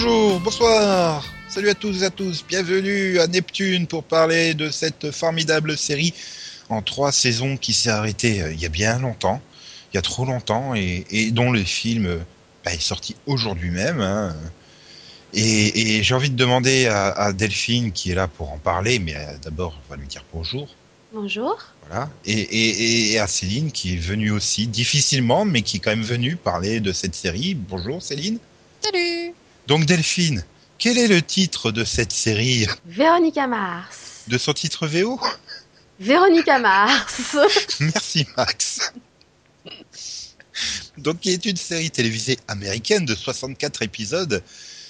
Bonjour, bonsoir, salut à tous et à tous, bienvenue à Neptune pour parler de cette formidable série en trois saisons qui s'est arrêtée euh, il y a bien longtemps, il y a trop longtemps, et, et dont le film euh, bah, est sorti aujourd'hui même. hein. Et, et j'ai envie de demander à, à Delphine qui est là pour en parler, mais euh, d'abord on va lui dire bonjour. Bonjour. Voilà. Et, et, et à Céline qui est venue aussi, difficilement, mais qui est quand même venue parler de cette série. Bonjour Céline. Salut Donc Delphine, quel est le titre de cette série Véronica Mars. De son titre VO Véronica Mars. Merci Max. Donc qui est une série télévisée américaine de 64 épisodes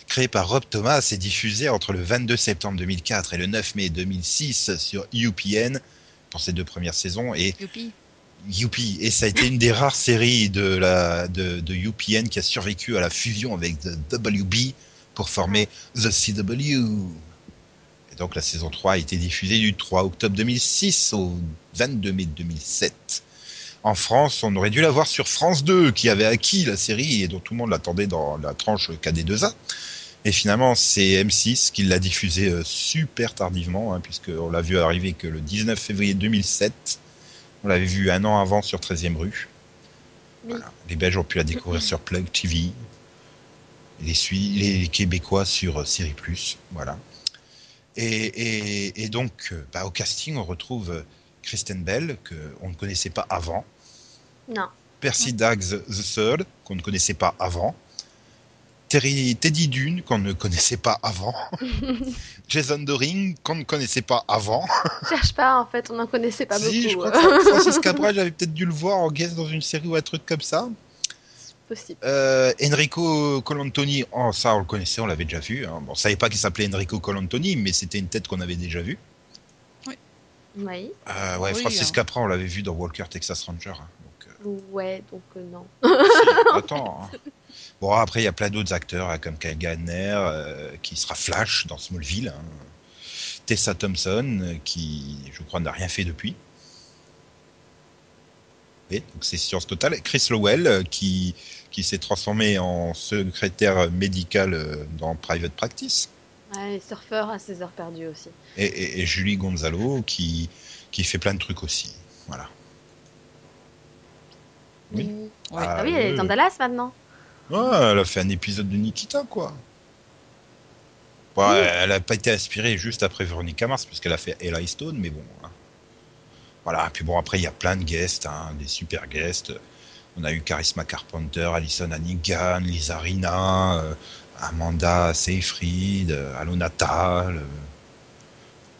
créée par Rob Thomas et diffusée entre le 22 septembre 2004 et le 9 mai 2006 sur UPN pour ces deux premières saisons et Youpi Youpi. Et ça a été une des rares séries de, de UPN qui a survécu à la fusion avec The WB pour former The CW. Et donc la saison 3 a été diffusée du 3 octobre 2006 au 22 mai 2007. En France, on aurait dû la voir sur France 2, qui avait acquis la série et dont tout le monde l'attendait dans la tranche KD2A. Et finalement, c'est M6 qui l'a diffusée euh, super tardivement, hein, puisqu'on l'a vu arriver que le 19 février 2007. On l'avait vu un an avant sur 13e rue. Oui. Voilà. Les Belges ont pu la découvrir sur Plug TV. Les, Québécois sur euh, Série Plus. Voilà. Et, et- et donc, euh, bah, au casting, on retrouve euh, Kristen Bell, qu'on ne connaissait pas avant. Non. Percy Daggs the Third, qu'on ne connaissait pas avant. Terry, Teddy Dune, qu'on ne connaissait pas avant. Jason Doring, qu'on ne connaissait pas avant. Cherche pas, en fait, on n'en connaissait pas si, je beaucoup. crois que Fra- Francis Cabral, j'avais peut-être dû le voir en guest dans une série ou un truc comme ça. Possible. Euh, Enrico Colantoni, oh, ça on le connaissait, on l'avait déjà vu. Hein. Bon, on savait pas qu'il s'appelait Enrico Colantoni, mais c'était une tête qu'on avait déjà vue. Oui. Euh, ouais, Oui, Francis hein. Capra, on l'avait vu dans Walker Texas Ranger. hein. Donc, euh, Ouais, donc euh, non. si, attends. Bon, après, il y a plein d'autres acteurs, hein, comme Kyle Gardner, euh, qui sera Flash dans Smallville. hein. Tessa Thompson, euh, qui, je crois, n'a rien fait depuis. Et donc c'est science totale. Chris Lowell, euh, qui, qui s'est transformé en secrétaire médical euh, dans Private Practice. Ouais, les surfeurs à ses heures perdues aussi. Et, et- et Julie Gonzalo, qui, qui fait plein de trucs aussi. Voilà. Oui. Ouais. Ah oui, elle est dans Dallas maintenant. Ouais, elle a fait un épisode de Nikita, quoi. Oui. Elle a pas été inspirée juste après Veronica Mars, parce qu'elle a fait Ella Stone, mais bon. hein. Voilà, puis bon, après, il y a plein de guests, hein, des super guests. On a eu Charisma Carpenter, Alison Hannigan, Lisa Rina, euh, Amanda Seyfried, euh, Alona Natal, euh,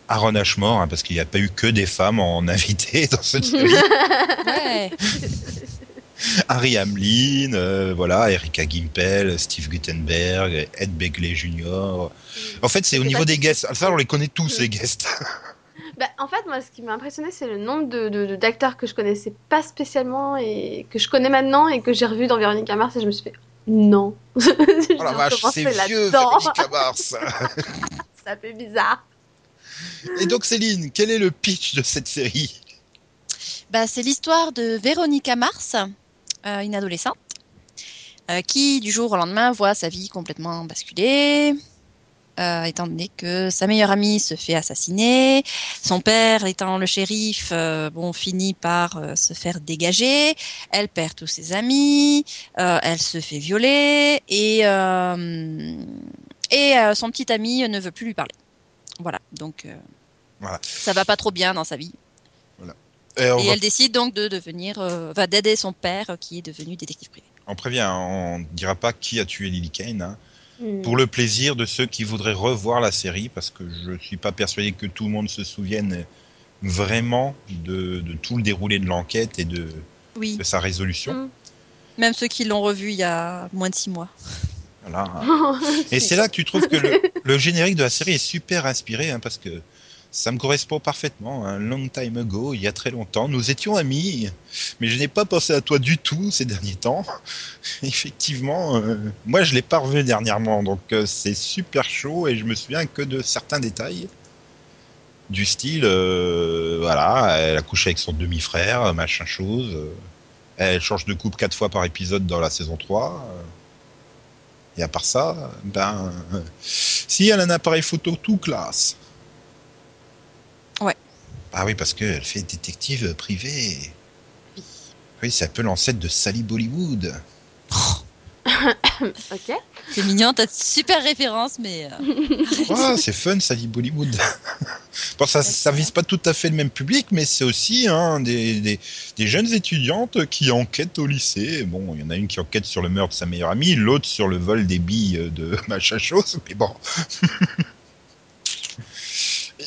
Aaron Ashmore, hein, parce qu'il n'y a pas eu que des femmes en invité dans cette série. Ouais. Harry Hamlin, euh, voilà, Erika Gimpel, Steve Gutenberg, Ed Begley Jr. En fait, c'est au niveau des guests. Ça, on les connaît tous, les guests. Bah, en fait, moi, ce qui m'a impressionné, c'est le nombre de, d'acteurs que je connaissais pas spécialement et que je connais maintenant et que j'ai revu dans Véronica Mars et je me suis fait non. Oh la vache, c'est vieux, Véronica Mars. Ça fait bizarre. Et donc, Céline, quel est le pitch de cette série? Bah, c'est l'histoire de Véronica Mars, euh, une adolescente, euh, qui du jour au lendemain voit sa vie complètement basculer, euh, étant donné que sa meilleure amie se fait assassiner, son père étant le shérif, euh, bon, finit par euh, se faire dégager, elle perd tous ses amis, elle se fait violer et et son petit ami ne veut plus lui parler. Voilà, donc Voilà. ça va pas trop bien dans sa vie. Et on, Et va- elle décide donc de devenir, euh, va d'aider son père euh, qui est devenu détective privé. on prévient, on dira pas qui a tué Lily Kane. hein. Hmm. Pour le plaisir de ceux qui voudraient revoir la série, parce que je suis pas persuadé que tout le monde se souvienne vraiment de, de tout le déroulé de l'enquête et de, Oui, de sa résolution. Mm. même ceux qui l'ont revu il y a moins de six mois. Voilà. Et c'est là que tu trouves que le, le générique de la série est super inspiré, hein, parce que ça me correspond parfaitement. Un long time ago, il y a très longtemps, nous étions amis, mais je n'ai pas pensé à toi du tout ces derniers temps. Effectivement, euh, moi je l'ai pas revu dernièrement, donc euh, c'est super chaud et je me souviens que de certains détails. Du style, euh, voilà, elle a couché avec son demi-frère, machin chose. elle change de coupe quatre fois par épisode dans la saison 3. euh, Et à part ça, ben, si elle a un appareil photo tout classe. Ouais. Ah oui, parce qu'elle fait détective privé. Oui, c'est un peu l'ancêtre de Sally Bollywood. Ok. C'est mignon, t'as de super références, mais. euh, Ah, c'est fun, Sally Bollywood. bon, ça, ça vise pas tout à fait le même public, mais c'est aussi hein, des, des, des jeunes étudiantes qui enquêtent au lycée. Bon, il y en a une qui enquête sur le meurtre de sa meilleure amie, l'autre sur le vol des billes de machin chose, mais bon.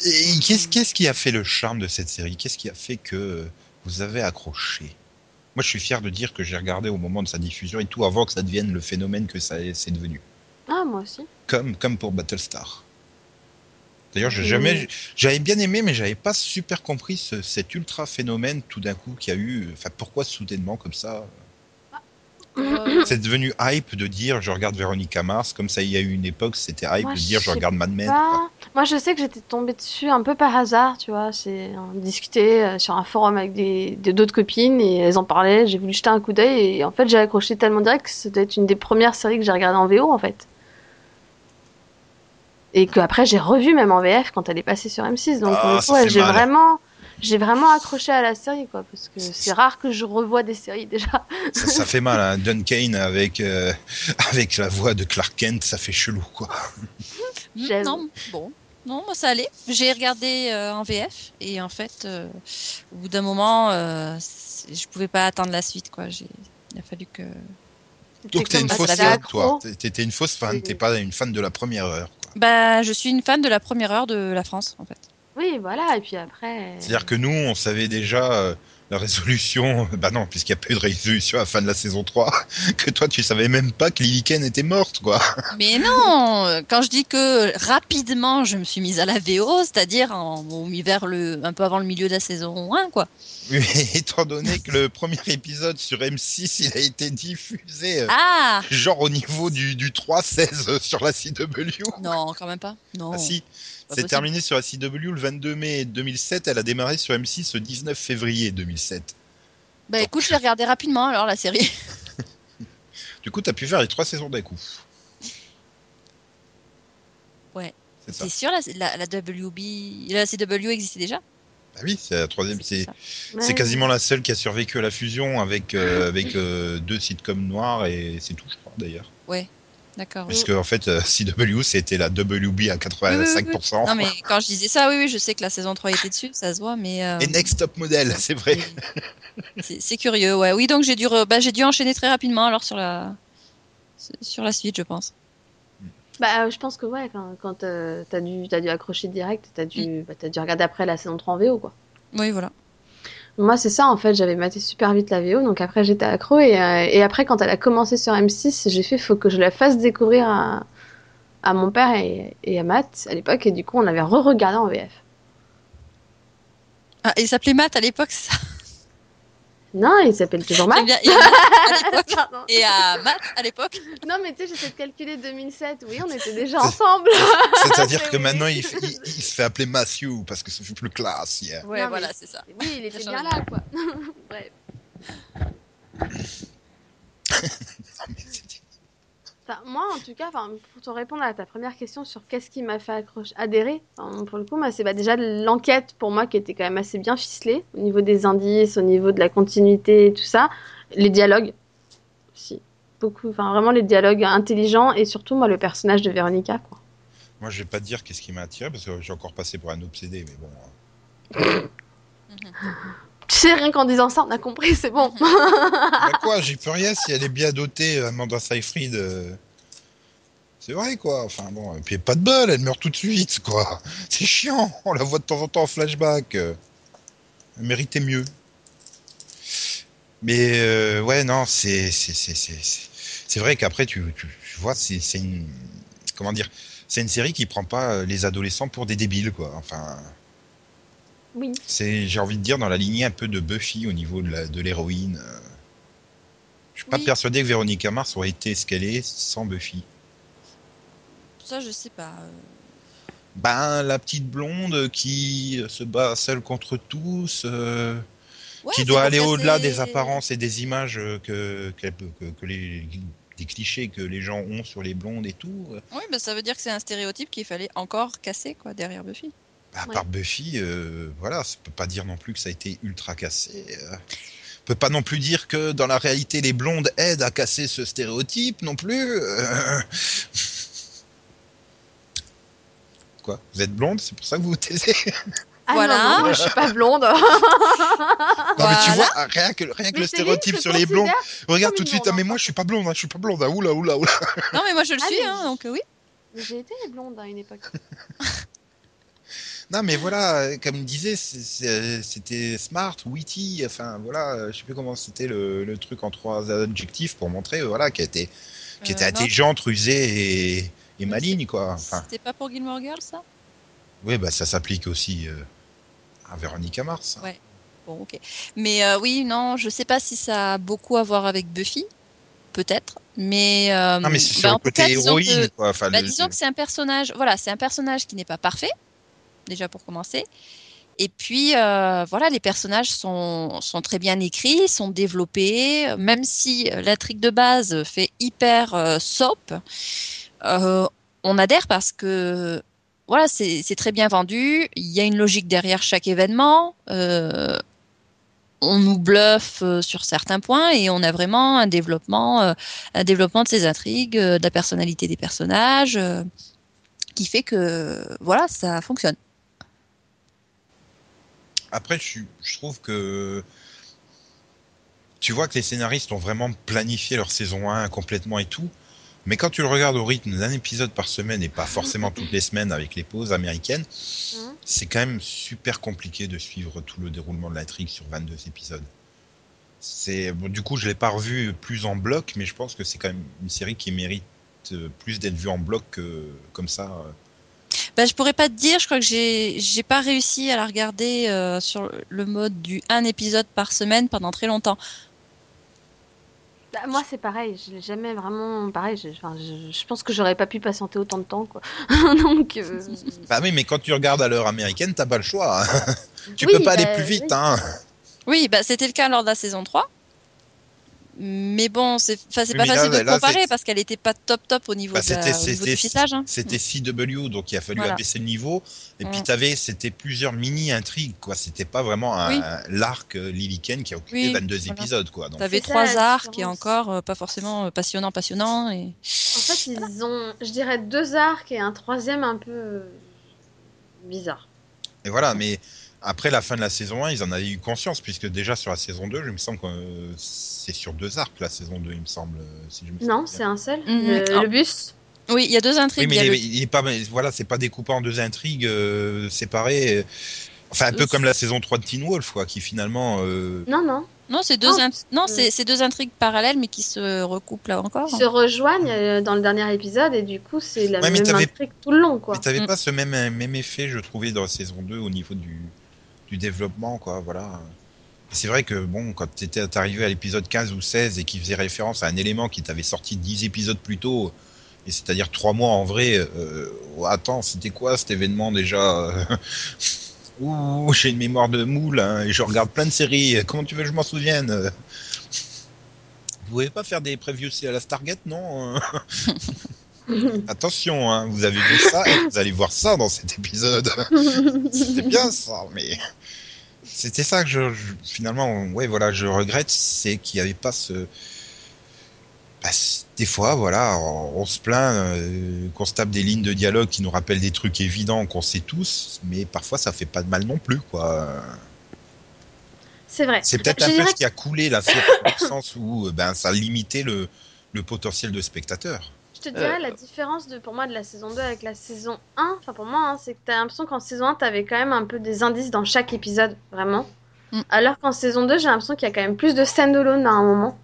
Et qu'est-ce qu'est-ce qui a fait le charme de cette série? Qu'est-ce qui a fait que vous avez accroché? Moi, je suis fier de dire que j'ai regardé au moment de sa diffusion et tout avant que ça devienne le phénomène que ça est- c'est devenu Ah, moi aussi. comme, comme pour Battlestar. D'ailleurs, j'ai jamais, j'avais bien aimé, mais j'avais pas super compris ce- cet ultra phénomène tout d'un coup qu'il y a eu. Enfin, pourquoi soudainement comme ça C'est devenu hype de dire je regarde Véronica Mars, comme ça il y a eu une époque, c'était hype Moi, de dire je regarde Mad Men. Moi, je sais que j'étais tombée dessus un peu par hasard, tu vois. C'est on discutait euh, sur un forum avec des de- d'autres copines et elles en parlaient. J'ai voulu jeter un coup d'œil et en fait, j'ai accroché tellement direct que c'était une des premières séries que j'ai regardées en VO en fait. Et que après j'ai revu même en VF quand elle est passée sur M6. Donc fait j'ai vraiment, j'ai vraiment accroché à la série quoi, parce que c'est rare que je revois des séries déjà. Ça, ça fait mal, hein. Duncan avec, euh, avec la voix de Clark Kent, ça fait chelou quoi. J'aime. non, bon. Non, moi ça allait. J'ai regardé euh, en VF et en fait, euh, au bout d'un moment, euh, je pouvais pas attendre la suite, quoi. J'ai, il a fallu que. Donc t'es une fausse fan, toi. T'es- T'étais une fausse fan, t'es pas une fan de la première heure. quoi. Bah, je suis une fan de la première heure de la France, en fait. Oui, voilà. Et puis après. C'est-à-dire que nous, on savait déjà euh, la résolution. Bah non, puisqu'il n'y a pas eu de résolution à la fin de la saison 3. Que toi, tu savais même pas que Lily Ken était morte, quoi. Mais non, euh, quand je dis que rapidement je me suis mise à la VO, c'est-à-dire en, au- vers le, un peu avant le milieu de la saison 1, quoi. Mais étant donné que le premier épisode sur M6, il a été diffusé, euh, Ah genre au niveau du, du 3-16 sur la CW. Non, quand même pas. Non. Ah si, c'est terminé sur la CW le 22 mai 2007. Elle a démarré sur M6 le 19 février 2007. Bah écoute, je vais regarder rapidement alors la série. Du coup, t'as pu faire les trois saisons d'un coup. Ouais. C'est sûr, la, la, la WB, la CW existait déjà? Bah oui, c'est la troisième. C'est. Ouais. quasiment la seule qui a survécu à la fusion avec, euh, avec euh, deux sitcoms noirs et c'est tout, je crois, d'ailleurs. D'accord. Parce que, en fait, euh, CW, c'était la WB à 85%. Non mais quand je disais ça, oui, oui, je sais que la saison 3 était dessus, ça se voit, mais euh, Et Next Top Model, c'est vrai. c'est curieux, ouais. Oui, donc j'ai dû, re- bah, j'ai dû enchaîner très rapidement alors sur la, sur la suite, je pense. Bah, euh, je pense que ouais, quand, quand euh, t'as dû, accrocher direct, t'as dû, bah, t'as dû regarder après la saison 3 en VO, quoi. Oui, voilà. Moi, c'est ça, en fait, j'avais maté super vite la VO, donc après j'étais accro, et, euh, et après, quand elle a commencé sur M6, j'ai fait, faut que je la fasse découvrir à, à mon père et, et à Matt à l'époque, et du coup, on avait re-regardé en VF. Ah, il s'appelait Matt à l'époque, ça? Non, il s'appelle toujours Matt. bien. Il y a Matt à et à Matt à l'époque. Non, mais tu sais, j'essaie de calculer 2007, oui, on était déjà ensemble. C'est-à-dire que Oui. maintenant, il, fait- il- il se fait appeler Matthew parce que c'est plus classe. yeah. Ouais, Non, mais- voilà, c'est ça. Oui, il était bien là, quoi. Bref. Non, mais c'est- Enfin, moi, en tout cas, enfin, pour te répondre à ta première question sur qu'est-ce qui m'a fait accrocher, adhérer, enfin, pour le coup, moi, c'est bah, déjà l'enquête pour moi qui était quand même assez bien ficelée au niveau des indices, au niveau de la continuité et tout ça, les dialogues aussi, beaucoup, enfin vraiment les dialogues intelligents et surtout moi le personnage de Véronica, quoi. Moi, je vais pas te dire qu'est-ce qui m'a attiré parce que j'ai encore passé pour un obsédé, mais bon. Tu sais, rien qu'en disant ça, on a compris, c'est bon. Bah quoi, j'y peux rien si elle est bien dotée, Amanda Seyfried. euh, C'est vrai, quoi. Enfin bon, et puis pas de bol, elle meurt tout de suite, quoi. C'est chiant, on la voit de temps en temps en flashback. euh. Elle méritait mieux. Mais euh, ouais, non, c'est c'est c'est c'est c'est- c'est vrai qu'après tu, tu tu vois, c'est c'est une comment dire, c'est une série qui prend pas euh, les adolescents pour des débiles, quoi. Enfin. Oui. C'est, j'ai envie de dire, dans la lignée un peu de Buffy au niveau de la- de l'héroïne. euh. Je suis pas persuadé que Véronica Mars aurait été ce qu'elle est sans Buffy. Ça, je sais pas. euh. Ben, la petite blonde qui se bat seule contre tous, euh, Ouais, qui doit aller au-delà des apparences et des images euh, que, que, que les des clichés que les gens ont sur les blondes et tout. euh, Oui, bah, ça veut dire que c'est un stéréotype qu'il fallait encore casser quoi derrière Buffy. À Ouais. part Buffy, euh, voilà, ça peut pas dire non plus que ça a été ultra cassé. euh. On peut pas non plus dire que dans la réalité, les blondes aident à casser ce stéréotype non plus. euh. Quoi? Vous êtes blonde? C'est pour ça que vous vous taisez? Ah Voilà. non, non, moi, je suis pas blonde. Non, mais tu vois, rien que, rien que le stéréotype sur les blondes. Regarde tout de suite, ah, mais hein. moi je suis pas blonde, hein, je suis pas blonde, ah, oula, oula, oula. Non, mais moi je le Ah, suis, mais- hein, donc euh, oui. Mais J'ai été blonde à une époque. Non, mais voilà, euh, comme il disait, c'est- c'était smart, witty, enfin voilà, euh, je sais plus comment c'était le, le truc en trois adjectifs pour montrer, euh, voilà, qui était, qui était Euh, intelligente, rusée et, et maligne, quoi. Enfin, C'était pas pour Gilmore Girls ça? Oui, bah ça s'applique aussi euh, à Véronica Mars. hein. Ouais. Bon, ok. Mais euh, oui, non, je sais pas si ça a beaucoup à voir avec Buffy, peut-être. Mais, euh, Non, mais c'est sur bah, en le côté cas, disons héroïne, que- quoi. Enfin, bah, le- disons que c'est un personnage, voilà, c'est un personnage qui n'est pas parfait, déjà pour commencer. Et puis, euh, voilà, les personnages sont, sont très bien écrits, sont développés, même si euh, l'intrigue de base fait hyper euh, soap, on adhère parce que, voilà, c'est très bien vendu, il y a une logique derrière chaque événement, on nous bluffe sur certains points et on a vraiment un développement, un développement de ces intrigues, de la personnalité des personnages, qui fait que voilà, ça fonctionne. Après, je, trouve que tu vois que les scénaristes ont vraiment planifié leur saison 1 complètement et tout. Mais quand tu le regardes au rythme d'un épisode par semaine et pas forcément toutes les semaines avec les pauses américaines, Mhm. c'est quand même super compliqué de suivre tout le déroulement de l'intrigue sur 22 épisodes. C'est bon, du coup, je l'ai pas revu plus en bloc, mais je pense que c'est quand même une série qui mérite euh, plus d'être vue en bloc que comme ça. Bah, je pourrais pas te dire, je crois que j'ai j'ai pas réussi à la regarder euh, sur le mode du un épisode par semaine pendant très longtemps. Bah, moi, c'est pareil. Je l'ai jamais vraiment. Pareil, je, enfin, je, je pense que j'aurais pas pu patienter autant de temps, quoi. Donc. euh, Bah oui, mais quand tu regardes à l'heure américaine, t'as pas le choix. hein. tu oui, peux pas bah, aller plus vite, oui. hein. Oui, bah, c'était le cas lors de la saison 3. Mais bon, c'est pas mais là, facile de là, comparer parce qu'elle était pas top top au niveau, Bah, de au niveau du ficelage. hein. c'était CW donc il a fallu Voilà. abaisser le niveau et puis t'avais c'était plusieurs mini intrigues quoi c'était pas vraiment un, Oui. l'arc euh, Lily Ken qui a occupé Oui, 22 voilà. épisodes quoi donc T'avais trois arcs et encore euh, pas forcément euh, passionnant, passionnant. Et... En fait, ils ont, je dirais, deux arcs et un troisième un peu euh, bizarre. et voilà mais après la fin de la saison 1 ils en avaient eu conscience puisque déjà sur la saison 2 je me semble que euh, c'est sur deux arcs la saison 2 il me semble euh, si je me Non, c'est un seul. Mhm. Le, Ah. le bus. Oui, il y a deux oui intrigues. mais il le- est- il est pas voilà c'est pas découpé en deux intrigues euh, séparées enfin un peu comme la saison 3 de Teen Wolf quoi qui finalement euh, Non, non. Non, c'est deux, Non, euh, c'est deux intrigues parallèles mais qui se recoupent là encore. Ils se rejoignent euh, dans le dernier épisode et du coup, c'est la Ouais, même intrigue tout le long, quoi. Mais t'avais Mm. pas ce même, même effet, je trouvais, dans la saison 2 au niveau du, du développement, quoi, voilà. C'est vrai que, bon, quand t'étais arrivé à l'épisode 15 ou 16 et qu'il faisait référence à un élément qui t'avait sorti 10 épisodes plus tôt, et c'est-à-dire 3 mois en vrai, euh, oh, attends, c'était quoi cet événement déjà Ouh, j'ai une mémoire de moule, hein, et je regarde plein de séries, comment tu veux que je m'en souvienne? Vous pouvez pas faire des previews à la Stargate, non? Attention, hein, vous avez vu ça et vous allez voir ça dans cet épisode. C'était bien ça, mais c'était ça que je, je- finalement, ouais, voilà, je regrette, c'est qu'il n'y avait pas ce. Bah, des fois, voilà, on, on se plaint euh, qu'on se tape des lignes de dialogue qui nous rappellent des trucs évidents qu'on sait tous, mais parfois ça fait pas de mal non plus, quoi. C'est vrai. C'est peut-être un peu ce qui a coulé la dans le sens où euh, ben, ça a limité le, le potentiel de spectateur. Je te dirais Euh, la différence de, pour moi de la saison 2 avec la saison 1, enfin pour moi, hein, c'est que t'as l'impression qu'en saison 1, t'avais quand même un peu des indices dans chaque épisode, vraiment. Mm. Alors qu'en saison 2, j'ai l'impression qu'il y a quand même plus de stand-alone à un moment,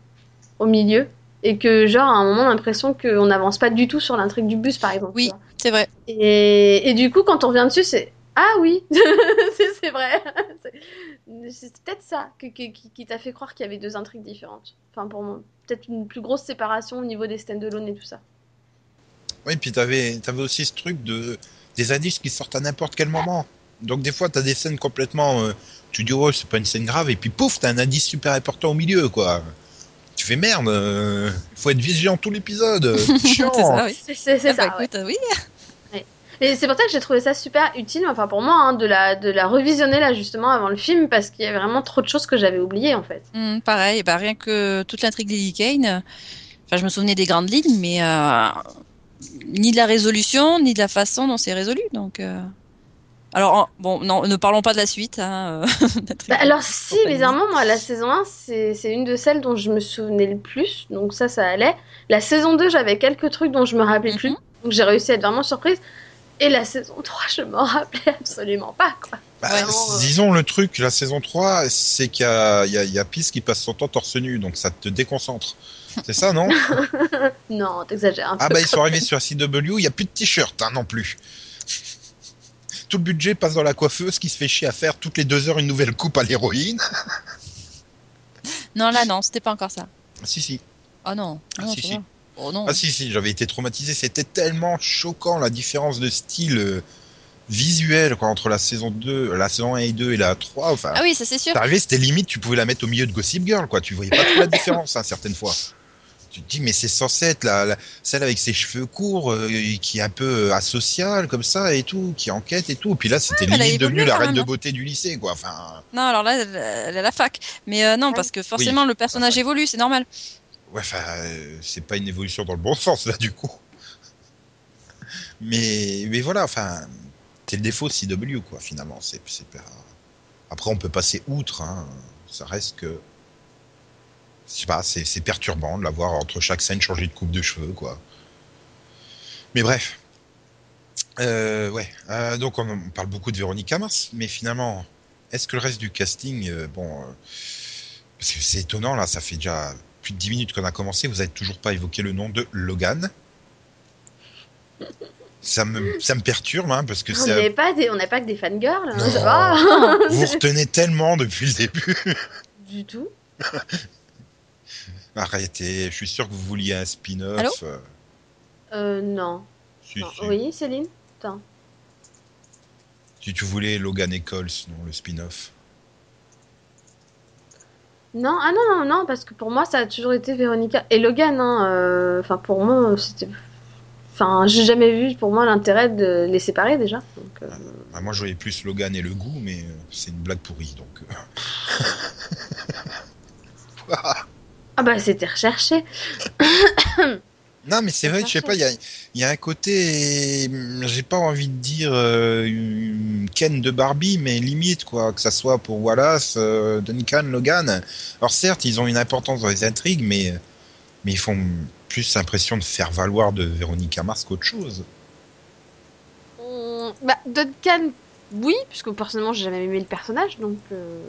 au milieu, et que genre à un moment, on a l'impression qu'on n'avance pas du tout sur l'intrigue du bus, par exemple. Oui, c'est vrai. Et, et du coup, quand on revient dessus, c'est Ah oui, c'est c'est vrai. C'est- C'est peut-être ça que- que- qui, qui t'a fait croire qu'il y avait deux intrigues différentes. Enfin, pour moi, peut-être une plus grosse séparation au niveau des stand-alone et tout ça. Oui, puis t'avais avais aussi ce truc de des indices qui sortent à n'importe quel moment. Donc des fois, t'as des scènes complètement. euh, tu dis, oh, c'est pas une scène grave, et puis pouf, t'as un indice super important au milieu, quoi. Tu fais merde, euh, faut être vigilant tout l'épisode. Chiant. C'est ça, oui. C'est Ah bah, ça. ouais. écoute, oui. Et c'est pour ça que j'ai trouvé ça super utile, enfin pour moi, hein, de la de la revisionner là justement avant le film parce qu'il y avait vraiment trop de choses que j'avais oubliées en fait. Hum, pareil, bah, rien que toute l'intrigue Lily Kane, enfin, je me souvenais des grandes lignes, mais euh, ni de la résolution, ni de la façon dont c'est résolu. Donc, euh, alors, bon, non, ne parlons pas de la suite. Hein, euh, Bah, alors si, bizarrement, moi la saison 1 c'est une de celles dont je me souvenais le plus, donc ça ça allait. La saison 2 j'avais quelques trucs dont je me rappelais plus, Mhm. donc j'ai réussi à être vraiment surprise. Et la saison 3 je m'en rappelais absolument pas quoi. Bah, Vraiment, euh. Disons le truc, la saison 3, c'est qu'il y a, il y, a, il y a Peace qui passe son temps torse nu, donc ça te déconcentre. C'est ça, non Non, t'exagères un Ah peu. bah ils sont arrivés sur la CW, il y a plus de t-shirt hein, non plus. Tout le budget passe dans la coiffeuse qui se fait chier à faire toutes les deux heures une nouvelle coupe à l'héroïne. Non, là, non, c'était pas encore ça. si si. Oh non, Ah, non, si, si. Oh non. Ah si si, j'avais été traumatisé, c'était tellement choquant la différence de style euh, visuel quoi, entre la saison 2, la saison 1 et 2 et la 3, enfin Ah oui, ça c'est sûr. Arrivé, c'était limite, tu pouvais la mettre au milieu de Gossip Girl, quoi. Tu voyais pas trop la différence, hein, certaines fois. Tu te dis, mais c'est censé être la, la- celle avec ses cheveux courts, euh, qui est un peu euh, asociale, comme ça, et tout, qui enquête et tout. Puis là, c'était a limite devenu évolué la reine de hein. beauté du lycée, quoi. Enfin, Non, alors là, elle, à la fac. Mais euh, non, Ouais. parce que forcément, le personnage Ouais. évolue, c'est normal. ouais, enfin, euh, c'est pas une évolution dans le bon sens, là, du coup. Mais, mais voilà, enfin, c'est le défaut de CW, quoi, finalement. C'est. Après, on peut passer outre, hein. Ça reste que. Je sais pas, c'est, c'est perturbant de la voir entre chaque scène changer de coupe de cheveux, quoi. Mais bref. Euh, ouais. Euh, donc, on, on parle beaucoup de Véronica Mars, mais finalement, est-ce que le reste du casting, euh, bon. parce que c'est étonnant, là, ça fait déjà plus de 10 minutes qu'on a commencé, vous avez toujours pas évoqué le nom de Logan. Ça me, ça me perturbe, hein, parce que On n'est pas n'a pas que des fangirls, hein, Non. ça va vous retenez tellement depuis le début. Du tout. Arrêtez, je suis sûr que vous vouliez un spin-off. euh, Euh, non. si, Non. si. Oui, Céline Si tu voulais Logan et Coles, non, le spin-off. Non, ah non, non, non, parce que pour moi, ça a toujours été Véronica et Logan. hein, euh, Enfin, pour moi, c'était. Enfin, j'ai jamais vu pour moi l'intérêt de les séparer déjà. Donc, euh, Ah, moi, je voyais plus Logan et le goût, mais c'est une blague pourrie, donc. Ah bah, c'était recherché. Non, mais c'est vrai, je sais pas, il y a, il y a un côté, j'ai pas envie de dire euh, une Ken de Barbie, mais limite, quoi, que ça soit pour Wallace, euh, Duncan, Logan. Alors certes, ils ont une importance dans les intrigues, mais, mais ils font plus l'impression de faire valoir de Véronica Mars qu'autre chose. Hum, Bah, Duncan, oui, puisque personnellement, j'ai jamais aimé le personnage, donc. Euh,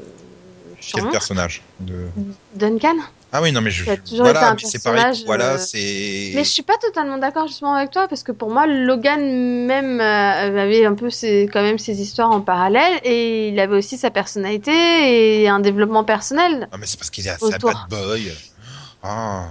Quel personnage de... Duncan? Ah oui, non, mais je. Voilà, c'est pareil Wallace euh, et. Mais je suis pas totalement d'accord justement avec toi parce que pour moi Logan même euh, avait un peu ses, quand même ses histoires en parallèle et il avait aussi sa personnalité et un développement personnel. Ah, mais c'est parce qu'il est un bad boy. Ah.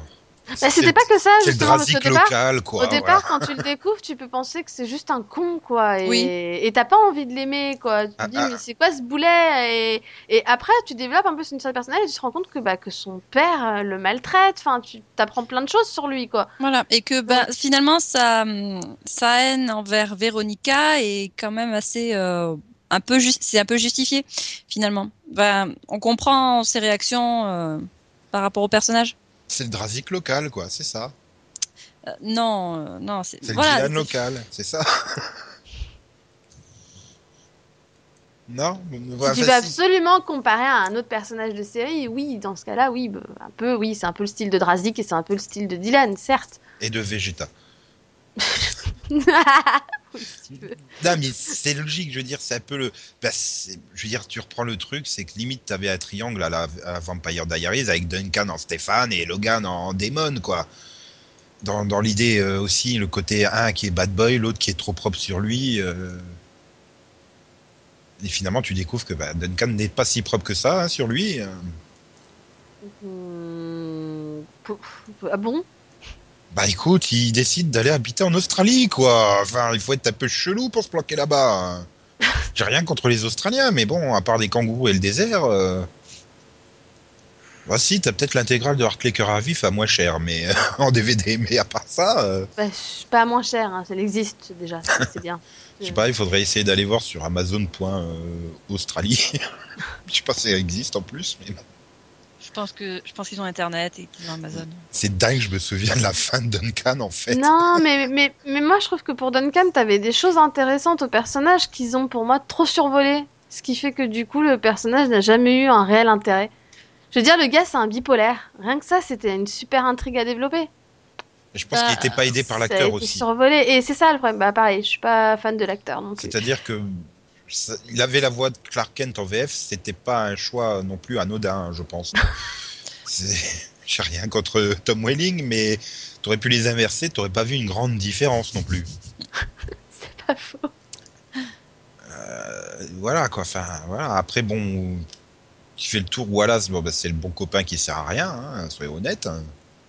Bah, c'était pas que ça C'est le justement drasique départ, local, quoi. au départ voilà. quand tu le découvres tu peux penser que c'est juste un con quoi et Oui. t'as pas envie de l'aimer quoi. Tu te Ah, dis ah. mais c'est quoi ce boulet et, et après tu développes un peu son histoire personnelle et tu te rends compte que bah que son père euh, le maltraite. Enfin tu t'apprends plein de choses sur lui quoi. Voilà. Et que ben, finalement, sa, sa haine envers Véronica est quand même assez. euh, un peu ju- c'est un peu justifié, finalement. Ben, on comprend ses réactions euh, par rapport au personnage. C'est le drasique local, quoi, c'est ça. Euh, non, euh, non, c'est. C'est Voilà. le vilain local, c'est ça. non Si tu veux absolument comparer à un autre personnage de série, oui, dans ce cas-là, oui, bah, un peu, oui, c'est un peu le style de Drazik et c'est un peu le style de Dylan, certes. Et de Vegeta. oui, si tu veux. Non, mais c'est logique, je veux dire, c'est un peu le. bah, je veux dire, tu reprends le truc, c'est que limite, t'avais un triangle à la, à Vampire Diaries avec Duncan en Stéphane et Logan en Démon, quoi. Dans, dans l'idée euh, aussi, le côté un qui est bad boy, l'autre qui est trop propre sur lui. euh. Et finalement, tu découvres que bah, Duncan n'est pas si propre que ça hein, sur lui. euh. Hmm, pou- Ah bon? Bah écoute, il décide d'aller habiter en Australie, quoi. Enfin, il faut être un peu chelou pour se planquer là-bas. J'ai rien contre les Australiens, mais bon, à part des kangourous et le désert. euh, Bah si, t'as peut-être l'intégrale de Heartlaker à vif à moins cher, mais euh, en DVD. Mais à part ça, euh, Bah, pas moins cher, hein, ça existe déjà, c'est bien. je sais pas, il faudrait essayer d'aller voir sur Amazon.australie. je sais pas si ça existe en plus, mais bon. Je pense que je pense qu'ils ont Internet et qu'ils ont Amazon. c'est dingue, je me souviens de la fin de Duncan en fait. Non, mais, mais, mais moi je trouve que pour Duncan, t'avais des choses intéressantes au personnage qu'ils ont pour moi trop survolé. Ce qui fait que du coup, le personnage n'a jamais eu un réel intérêt. Je veux dire, le gars, c'est un bipolaire. Rien que ça, c'était une super intrigue à développer. Je pense qu'il n'était pas aidé par l'acteur été aussi. survolé. Et c'est ça le problème. Bah pareil, je suis pas fan de l'acteur. C'est-à-dire que il avait la voix de Clark Kent en VF, c'était pas un choix non plus anodin, je pense. J'ai rien contre Tom Welling, mais t'aurais pu les inverser, t'aurais pas vu une grande différence non plus. C'est pas faux. Euh, voilà quoi. Enfin voilà. Après bon, tu fais le tour Wallace, bon bah, c'est le bon copain qui sert à rien, hein, soyez honnête.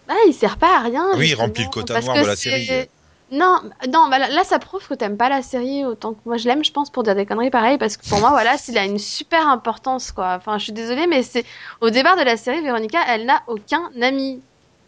Ah, il sert pas à rien. Ah oui, il remplit le quota noir de la série. Non, non, bah là, là, ça prouve que t'aimes pas la série autant que moi je l'aime, je pense, pour dire des conneries pareilles, parce que pour moi, voilà, il a une super importance, quoi. Enfin, je suis désolée, mais c'est au départ de la série, Véronica, elle n'a aucun ami.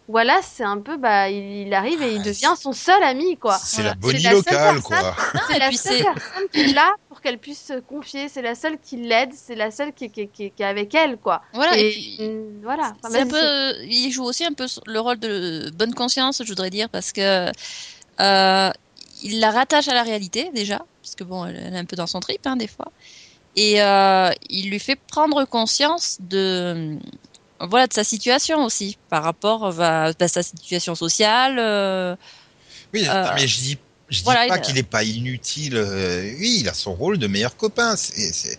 Voilà, c'est un peu, bah, il, il arrive et il Ah, devient son seul ami, quoi. C'est Voilà. la la seule locale personne- quoi. C'est la seule personne qui est là pour qu'elle puisse se confier, c'est la seule qui l'aide, c'est la seule qui, qui, qui, qui est avec elle, quoi. Voilà. Et, et puis, mm, voilà. Enfin, c'est un vas-y, peu, il joue aussi un peu le rôle de bonne conscience, je voudrais dire, parce que euh, il la rattache à la réalité déjà, puisque bon, elle, elle est un peu dans son trip hein, des fois, et euh, il lui fait prendre conscience de voilà de sa situation aussi par rapport à, à sa situation sociale. euh, Oui, Euh, mais je dis, je dis voilà, pas il- qu'il est pas inutile. euh, oui, il a son rôle de meilleur copain. C'est...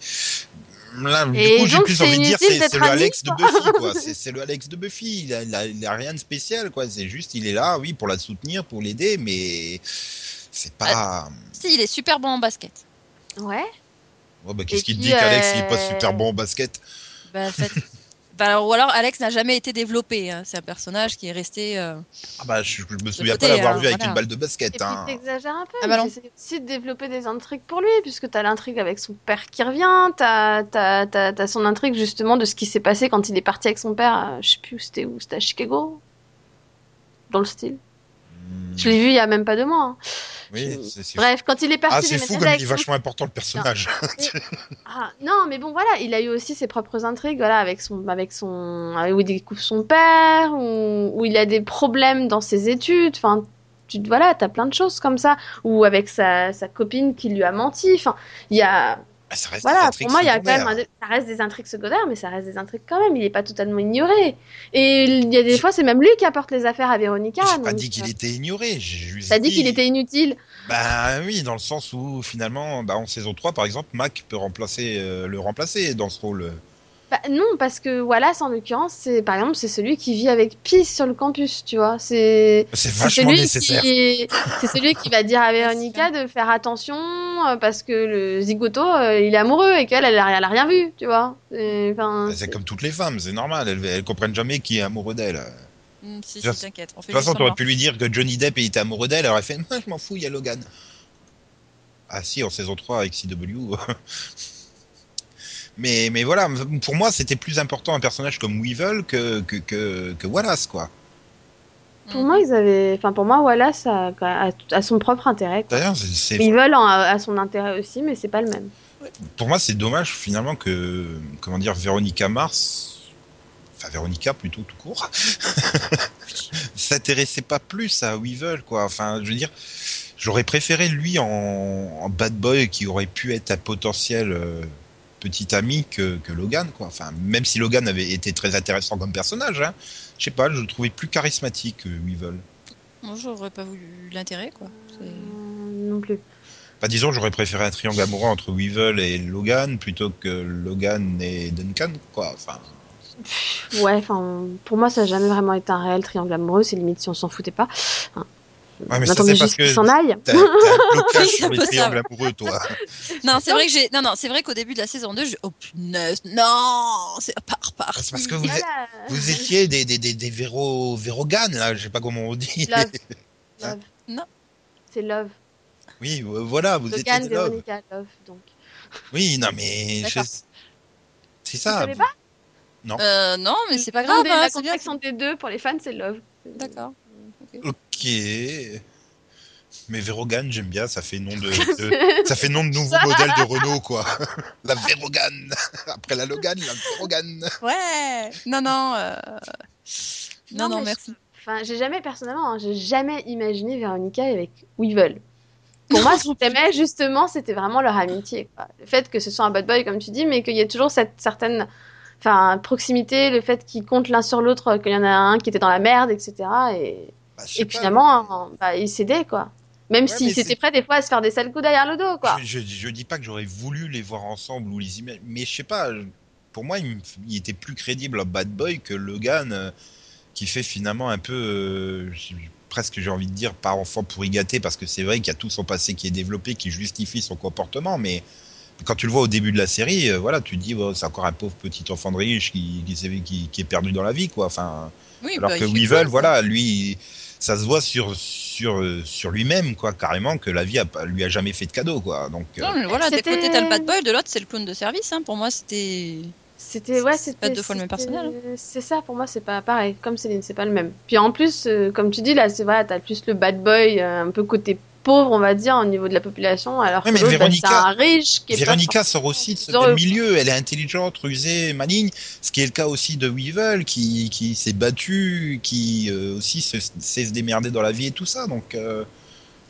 Là, du Et coup, j'ai plus envie de dire, c'est, le Alex de. Buffy, quoi. C'est, le Alex de Buffy. Il a, il a- il a rien de spécial, quoi. C'est juste, il est là, oui, pour la soutenir, pour l'aider, mais c'est pas. si, il est super bon en basket. Ouais. Oh, bah, qu'est-ce Et qui te puis, dit qu'Alex, il est pas euh, super bon au basket? Bah, en fait, alors- ou alors Alex n'a jamais été développé. hein. C'est un personnage qui est resté. euh, Ah bah, je, je me souviens côté, pas l'avoir hein, vu avec voilà. une balle de Et basket. puis Hein. t'exagères un peu, Ah bah j'essaie aussi de développer des intrigues pour lui, puisque t'as l'intrigue avec son père qui revient, t'as t'as- t'as- t'as son intrigue justement de ce qui s'est passé quand il est parti avec son père, à- je sais plus où c'était où, c'était à Chicago? Dans le style? Hmm, Je l'ai vu il y a même pas deux mois. hein. Oui, c'est, Bref, quand il est parti Ah, c'est fou comme il est vachement important le personnage. Ah, non, mais bon, voilà, il a eu aussi ses propres intrigues, voilà, avec son, avec son, où il découvre son père, où, où il a des problèmes dans ses études, enfin, tu, voilà, t'as plein de choses comme ça, ou avec sa, sa copine qui lui a menti, enfin, il y a, Ah, ça reste des voilà, intrigues pour moi, il y a quand même, secondaires. un- ça reste des intrigues secondaires, mais ça reste des intrigues quand même, il est pas totalement ignoré. Et il y a des fois, c'est même lui qui apporte les affaires à Véronica. J'ai pas dit qu'il euh, était ignoré. T'as dit qu'il était inutile. Bah oui, dans le sens où finalement, bah, en saison 3, par exemple, Mac peut remplacer, euh, le remplacer dans ce rôle. Bah, non, parce que Wallace, en l'occurrence, c'est par exemple, c'est celui qui vit avec Peace sur le campus, tu vois. C'est C'est celui nécessaire. qui c'est celui qui va dire à Véronica de faire attention euh, parce que le zigoto, euh, il est amoureux et qu'elle, elle, a- elle a rien vu, tu vois. C'est- Bah, c'est comme toutes les femmes, c'est normal. Elles, elles comprennent jamais qui est amoureux d'elle. De hmm, si, De si, t'inquiète. On fait toute façon, t'aurais pu lui dire que Johnny Depp était amoureux d'elle. Elle aurait fait, je m'en fous, il y a Logan. Ah si, en saison 3 avec CW. mais, mais voilà, pour moi, c'était plus important un personnage comme Weevil que, que, que, que Wallace, quoi. pour moi, ils avaient, enfin pour moi, Wallace a, a, a son propre intérêt. D'ailleurs, c'est- veulent a son intérêt aussi, mais c'est pas le même. pour moi, c'est dommage finalement que, comment dire, Véronica Mars, enfin Véronica plutôt tout court, s'intéressait pas plus à Weevil, quoi. Enfin, je veux dire, j'aurais préféré lui en, en bad boy qui aurait pu être un potentiel euh, petit ami que, que Logan, quoi. Enfin, même si Logan avait été très intéressant comme personnage, hein, je sais pas, je le trouvais plus charismatique que Weevil. Moi, j'aurais pas voulu l'intérêt, quoi. C'est- Euh, non plus. Bah, disons, j'aurais préféré un triangle amoureux entre Weevil et Logan plutôt que Logan et Duncan, quoi. Enfin. Ouais, enfin, pour moi, ça a jamais vraiment été un réel triangle amoureux. C'est limite si on s'en foutait pas. Hein. Ouais, mais ça, c'est parce juste que qu'il s'en aille. T'as t'as un blocage Oui, sur un les triangles amoureux, toi. Non, c'est vrai que j'ai. Non, non, c'est vrai qu'au début de la saison 2, je... oh punaise, non, c'est pas reparti. C'est parce que vous, êtes- vous étiez des, des, des, des véro, véroganes, là, je sais pas comment on dit. Love. Hein Love. Non. C'est Love. Oui, euh, voilà, vous Logan, étiez des love. Véronica, Love. Donc. Oui, non, mais. Je- C'est Tu ça. savais pas? Non. Euh, non, mais c'est pas grave. hein, la c'est bien. contraction des deux pour les fans, c'est love. D'accord. Ok. Mais Vérogan, j'aime bien, ça fait nom de, de- ça fait nom de nouveau modèle de Renault, quoi. La Vérogan. Après la Logan, la Vérogan. Ouais. Non, non. euh, Non, non, merci. Enfin, j'ai jamais, personnellement, hein, j'ai jamais imaginé Véronica avec Weevil. Pour moi, ce que j'aimais, justement, c'était vraiment leur amitié. quoi. Le fait que ce soit un bad boy, comme tu dis, mais qu'il y ait toujours cette certaine enfin, proximité, le fait qu'ils comptent l'un sur l'autre, qu'il y en a un qui était dans la merde, etc. Et, Bah, et pas, finalement, hein, bah, ils s'aidaient, quoi. Même Ouais, s'ils mais étaient c'est- prêts des fois à se faire des sales coups derrière le dos, quoi. Je, je, je dis pas que j'aurais voulu les voir ensemble ou les images, mais je sais pas. Pour moi, il, me- il était plus crédible un bad boy que Logan, euh, qui fait finalement un peu, euh, presque j'ai envie de dire, pas enfant pourri gâté, parce que c'est vrai qu'il y a tout son passé qui est développé, qui justifie son comportement, mais quand tu le vois au début de la série, euh, voilà, tu te dis, c'est encore un pauvre petit enfant de riche qui, qui, s'est- qui- qui est perdu dans la vie, quoi. Enfin, Oui, alors bah, que il Weevil, voilà, lui, il- ça se voit sur sur euh, sur lui-même, quoi, carrément que la vie a, pas- lui a jamais fait de cadeau, quoi. Donc euh, Non, mais voilà, d'un côté t'as le bad boy, de l'autre c'est le clown de service. Hein. Pour moi, c'était. C'était ouais, C'est c'était pas deux fois le même c'était- personnel, C'est ça pour moi, c'est pas pareil. Comme Céline, c'est pas le même. Puis en plus, euh, comme tu dis là, c'est vrai, t'as plus le bad boy, euh, un peu côté pauvre, on va dire, au niveau de la population, alors Ouais, que bah, c'est Véronica- un riche qui est pas Véronica sort aussi de ce milieu. Elle est intelligente, rusée, maligne. Ce qui est le cas aussi de Weevil, qui, qui s'est battu, qui euh, aussi sait se démerder dans la vie et tout ça. Donc, euh,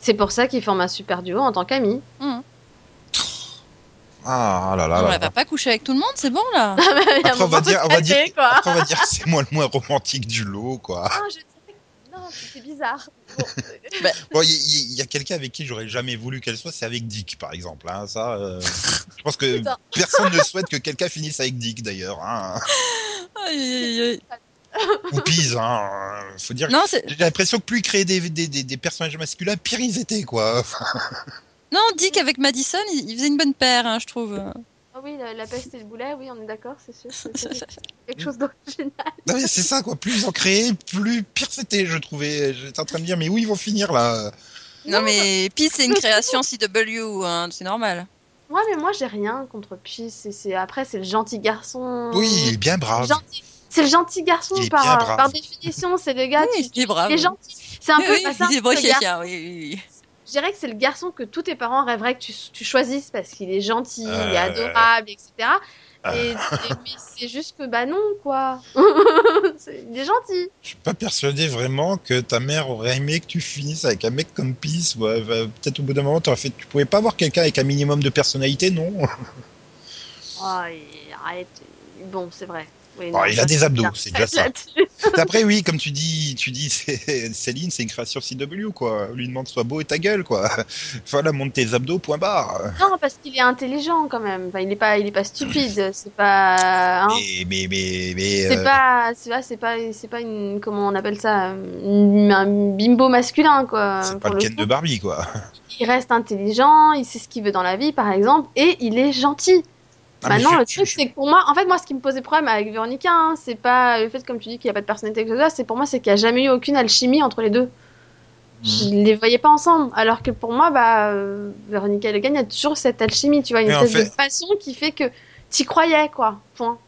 C'est pour ça qu'ils forment un super duo en tant qu'amis. ah là là. on là. va pas coucher avec tout le monde, c'est bon là. Après, on va dire, on va dire, calmer, quoi. après, on va dire que c'est moi le moins romantique du lot, quoi. Non, je- non, c'est bizarre. Bon, Bon, il y, il y a quelqu'un avec qui j'aurais jamais voulu qu'elle soit, c'est avec Dick, par exemple. Hein. Ça, euh, je pense que personne ne souhaite que quelqu'un finisse avec Dick, d'ailleurs. Hein. Ou Pise, hein. Faut dire. J'ai l'impression que plus ils créaient des, des, des, des personnages masculins, pire ils étaient, quoi. Non, Dick avec Madison, il, il faisait une bonne paire, hein, je trouve. Oui, la, la peste et le boulet, oui, on est d'accord, c'est sûr. c'est- quelque chose d'original. non, mais c'est ça, quoi. Plus ils en créaient, plus pire c'était, je trouvais. J'étais en train de me dire, mais où ils vont finir, là? Non, mais Pete, c'est une création CW, hein, c'est normal. Ouais, mais moi, j'ai rien contre Peace. C'est- Après, c'est le gentil garçon. Oui, il est bien brave. Gentil- C'est le gentil garçon par, définition. C'est le gars Oui, qui il est brave. il est gentil. C'est un Oui, peu. oui, bah, c'est un il est peu le broché, gar- tiens, oui, oui, oui. Je dirais que c'est le garçon que tous tes parents rêveraient que tu, tu choisisses parce qu'il est gentil, il est Euh. adorable, etc. Euh. Et, mais c'est juste que bah non quoi. Il est gentil. Je suis pas persuadé vraiment que ta mère aurait aimé que tu finisses avec un mec comme Peace. Ouais, va- Peut-être au bout d'un moment, fait, tu pouvais pas avoir quelqu'un avec un minimum de personnalité, non? Oh, arrête. Bon, c'est vrai. Oui, non, il a des abdos, c'est déjà ça. Après, oui, comme tu dis, tu dis, Céline, c'est une création CW, quoi. On lui demande sois beau et ta gueule, quoi. Voilà, monte tes abdos, point barre. Non, parce qu'il est intelligent quand même. Enfin, il est pas, il est pas stupide. C'est pas. hein. Mais, mais, mais, mais. C'est euh, pas, c'est pas, c'est pas, c'est pas une, comment on appelle ça, une- un bimbo masculin quoi. c'est pas le le Ken coup. de Barbie, quoi. Il reste intelligent, il sait ce qu'il veut dans la vie par exemple, et il est gentil. Ah, Maintenant, je- le je- truc, c'est que pour moi, en fait, moi, ce qui me posait problème avec Véronica, hein, c'est pas le fait, comme tu dis, qu'il n'y a pas de personnalité ça, c'est pour moi, c'est qu'il n'y a jamais eu aucune alchimie entre les deux. Je Mhm. les voyais pas ensemble. Alors que pour moi, bah, euh, Véronica et Le il y a toujours cette alchimie, tu vois, une Mais en espèce fait- de passion qui fait que t'y croyais, quoi. Point.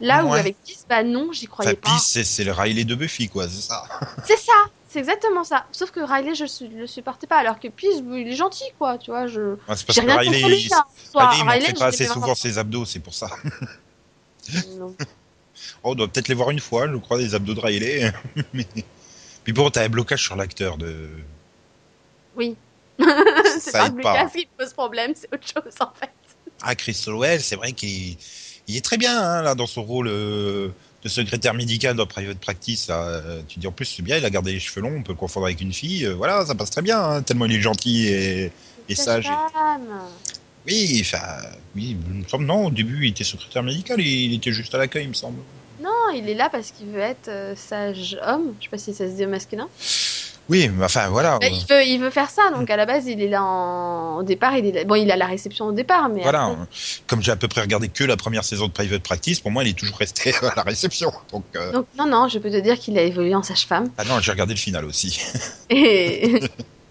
Là où avec Kiss, bah non, j'y Enfin, croyais pas. C'est- c'est le Riley de Buffy, quoi, c'est ça. C'est ça, c'est exactement ça. Sauf que Riley, je ne le supportais pas, alors que Peace, il est gentil, quoi, tu vois. Je... Ouais, c'est parce que rien Riley, lui, il. Soit Riley, il Riley, pas assez souvent ses abdos, c'est pour ça. Non. Oh, on doit peut-être les voir une fois, je crois, les abdos de Riley. Mais... Puis bon, t'as un blocage sur l'acteur de. Oui. c'est pas le. Lucas qui pose problème, c'est autre chose, en fait. Ah, Crystal Well, c'est vrai qu'il il est très bien hein, là dans son rôle euh, de secrétaire médical dans Private Practice. Là. Euh, Tu dis en plus c'est bien, il a gardé les cheveux longs, on peut le confondre avec une fille. euh, voilà, ça passe très bien, hein, tellement il est gentil et, et Sa sage. femme. Oui, enfin, oui, il me semble non. Au début, il était secrétaire médical, et il était juste à l'accueil, il me semble. Non, il est là parce qu'il veut être euh, sage homme. Je sais pas si ça se dit au masculin. Oui, mais enfin voilà. Bah, il, veut, il veut faire ça, donc à la base, il est là en... au départ. Il est là- Bon, il a la réception au départ, mais Voilà, après- comme j'ai à peu près regardé que la première saison de Private Practice, pour moi, il est toujours resté à la réception. Donc, euh, Donc, non, non, je peux te dire qu'il a évolué en sage-femme. ah non, j'ai regardé le final aussi. Et...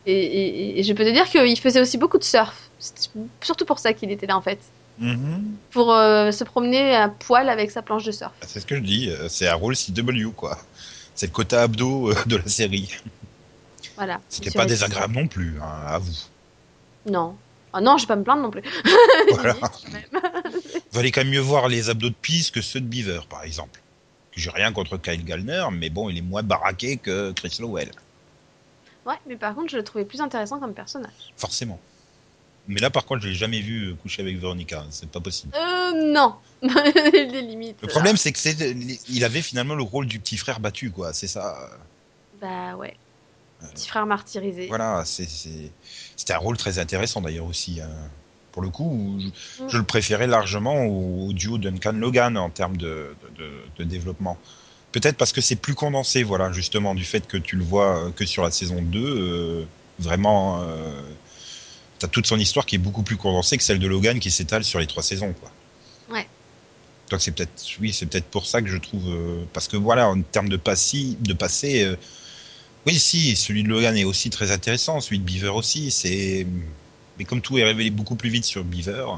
et, et- et je peux te dire qu'il faisait aussi beaucoup de surf. C'est surtout pour ça qu'il était là, en fait. Mhm. pour euh, se promener à poil avec sa planche de surf. Bah, C'est ce que je dis, euh, c'est un rôle CW, quoi. C'est le quota abdo de la série. Voilà. C'était Sur pas désagréable non plus, hein, à vous. Non. Ah non, je vais pas me plaindre non plus. Voilà. Vous allez quand même mieux voir les abdos de Peace que ceux de Beaver, par exemple. J'ai rien contre Kyle Gallner, mais bon, il est moins baraqué que Chris Lowell, Ouais, mais par contre, je le trouvais plus intéressant comme personnage. forcément. Mais là, par contre, je l'ai jamais vu coucher avec Veronica, c'est pas possible. Euh, non. Les limites. Le problème, c'est que c'est, il avait finalement le rôle du petit frère battu, quoi. C'est ça. Bah ouais. Petit frère martyrisé. Voilà, c'était un rôle très intéressant d'ailleurs aussi. hein. Pour le coup, je, Mm. je le préférais largement au, au duo Duncan-Logan en termes de, de- de- de développement. Peut-être parce que c'est plus condensé, voilà, justement, du fait que tu le vois euh, que sur la saison 2. euh, vraiment, euh, t'as toute son histoire qui est beaucoup plus condensée que celle de Logan qui s'étale sur les trois saisons, quoi. Ouais. Donc c'est peut-être, oui, c'est peut-être pour ça que je trouve, euh, parce que voilà, en termes de passé, de passé, euh, oui, si, celui de Logan est aussi très intéressant, celui de Beaver aussi. C'est, mais comme tout est révélé beaucoup plus vite sur Beaver euh,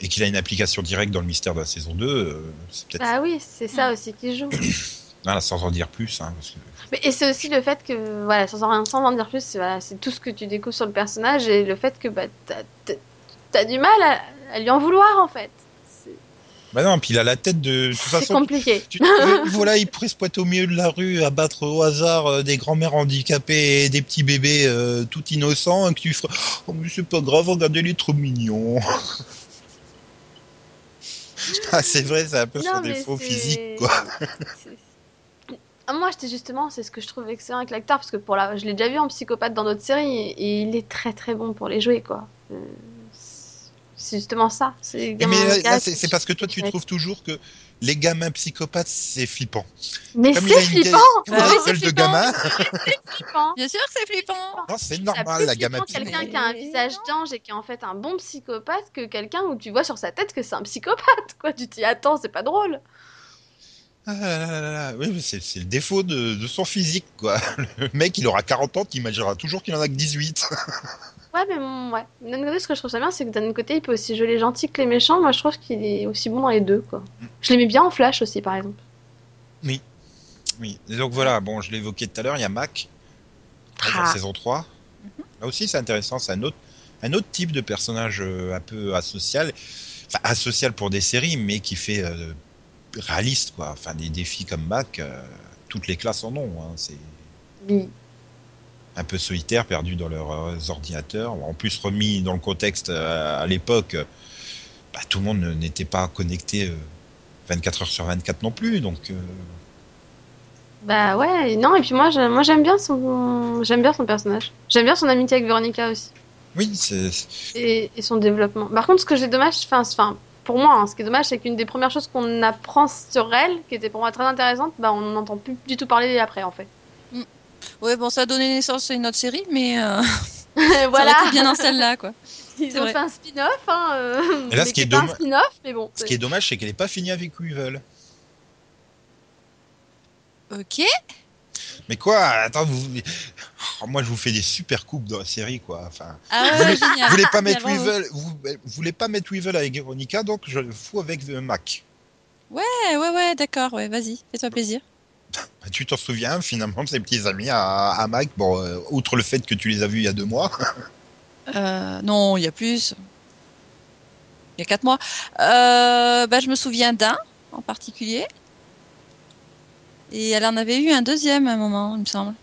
et qu'il a une application directe dans le mystère de la saison 2, euh, c'est peut-être, Bah oui, c'est ça aussi qui joue. voilà, sans en dire plus, hein, parce que Mais, et c'est aussi le fait que, voilà, sans en, sans en dire plus, c'est voilà, c'est tout ce que tu découvres sur le personnage et le fait que bah, t'as du mal à, à lui en vouloir en fait. Bah non, puis il a la tête de, de toute C'est façon. compliqué. Tu, tu- voilà, il pourrait se pointer au milieu de la rue, à battre au hasard euh, des grands-mères handicapées et des petits bébés euh, tout innocents, et que tu ferais Oh, mais c'est pas grave, regardez, il est trop mignon. ah, c'est vrai, c'est un peu son Non, défaut physique, quoi. Moi, j'étais justement, c'est ce que je trouve excellent avec l'acteur, parce que pour la... je l'ai déjà vu en psychopathe dans d'autres séries, et, et il est très très bon pour les jouer, quoi. Euh, C'est justement ça. C'est Mais, gamin là, c'est c'est parce que toi, tu trouves toujours que les gamins psychopathes, c'est flippant. Mais c'est flippant Bah une c'est gueule de flippant. gamin, flippant. Bien sûr que c'est flippant. non, c'est C'est normal, la gamin flippant psychopathe. quelqu'un qui a un visage d'ange et qui est en fait un bon psychopathe que quelqu'un où tu vois sur sa tête que c'est un psychopathe, quoi. Tu t'y attends, c'est pas drôle. Ah là là là là. Oui, c'est c'est le défaut de, de son physique, quoi. Le mec, il aura 40 ans, t'imagineras toujours qu'il en a que 18. Ouais, mais bon, ouais. D'un côté, ce que je trouve ça bien, c'est que d'un côté, il peut aussi jouer les gentils que les méchants. Moi, je trouve qu'il est aussi bon dans les deux, quoi. Je l'aimais bien en Flash aussi, par exemple. Oui. Et donc voilà, bon, je l'ai évoqué tout à l'heure, il y a Mac, dans la Ah. saison 3. Là aussi, c'est intéressant, c'est un autre, un autre type de personnage euh, un peu asocial. Enfin, asocial pour des séries, mais qui fait euh, réaliste, quoi. Enfin, des défis comme Mac, euh, toutes les classes en ont. Hein. C'est Oui. Un peu solitaire, perdu dans leurs euh, ordinateurs. En plus, remis dans le contexte euh, à l'époque, euh, bah, tout le monde n'était pas connecté euh, 24 heures sur 24 non plus, donc. euh, Bah ouais, non, et puis moi, j'aime- moi j'aime bien son j'aime bien son personnage. J'aime bien son amitié avec Veronica aussi. Oui, c'est. Et, et son développement. Par contre, ce que j'ai dommage, enfin, enfin, pour moi, hein, ce qui est dommage, c'est qu'une des premières choses qu'on apprend sur elle, qui était pour moi très intéressante, bah on n'entend plus du tout parler après, en fait. Ouais, bon, ça a donné naissance à une autre série, mais euh, ça voilà, aurait été bien dans celle-là, quoi. ils c'est ont vrai. fait un spin-off, hein, euh, Et là, mais ce qui est pas un dommage- spin-off, mais bon. Ce qui est dommage, c'est qu'elle n'est pas finie avec Weevil. Ok. Mais quoi Attends, vous... Oh, moi je vous fais des super coupes dans la série, quoi. Enfin, Ah vous, voulez, vous voulez pas mettre. Weevil, vous, vous voulez pas mettre Weevil avec Veronica, donc je le fous avec Mac. Ouais, ouais, ouais, d'accord, ouais, vas-y, fais-toi plaisir. Bah, Tu t'en souviens finalement de ses petits amis à, à Mac Bon, euh, outre le fait que tu les as vus il y a deux mois. Euh, non, il y a plus. Il y a quatre mois. Euh, bah, je me souviens d'un en particulier. Et elle en avait eu un deuxième à un moment, il me semble.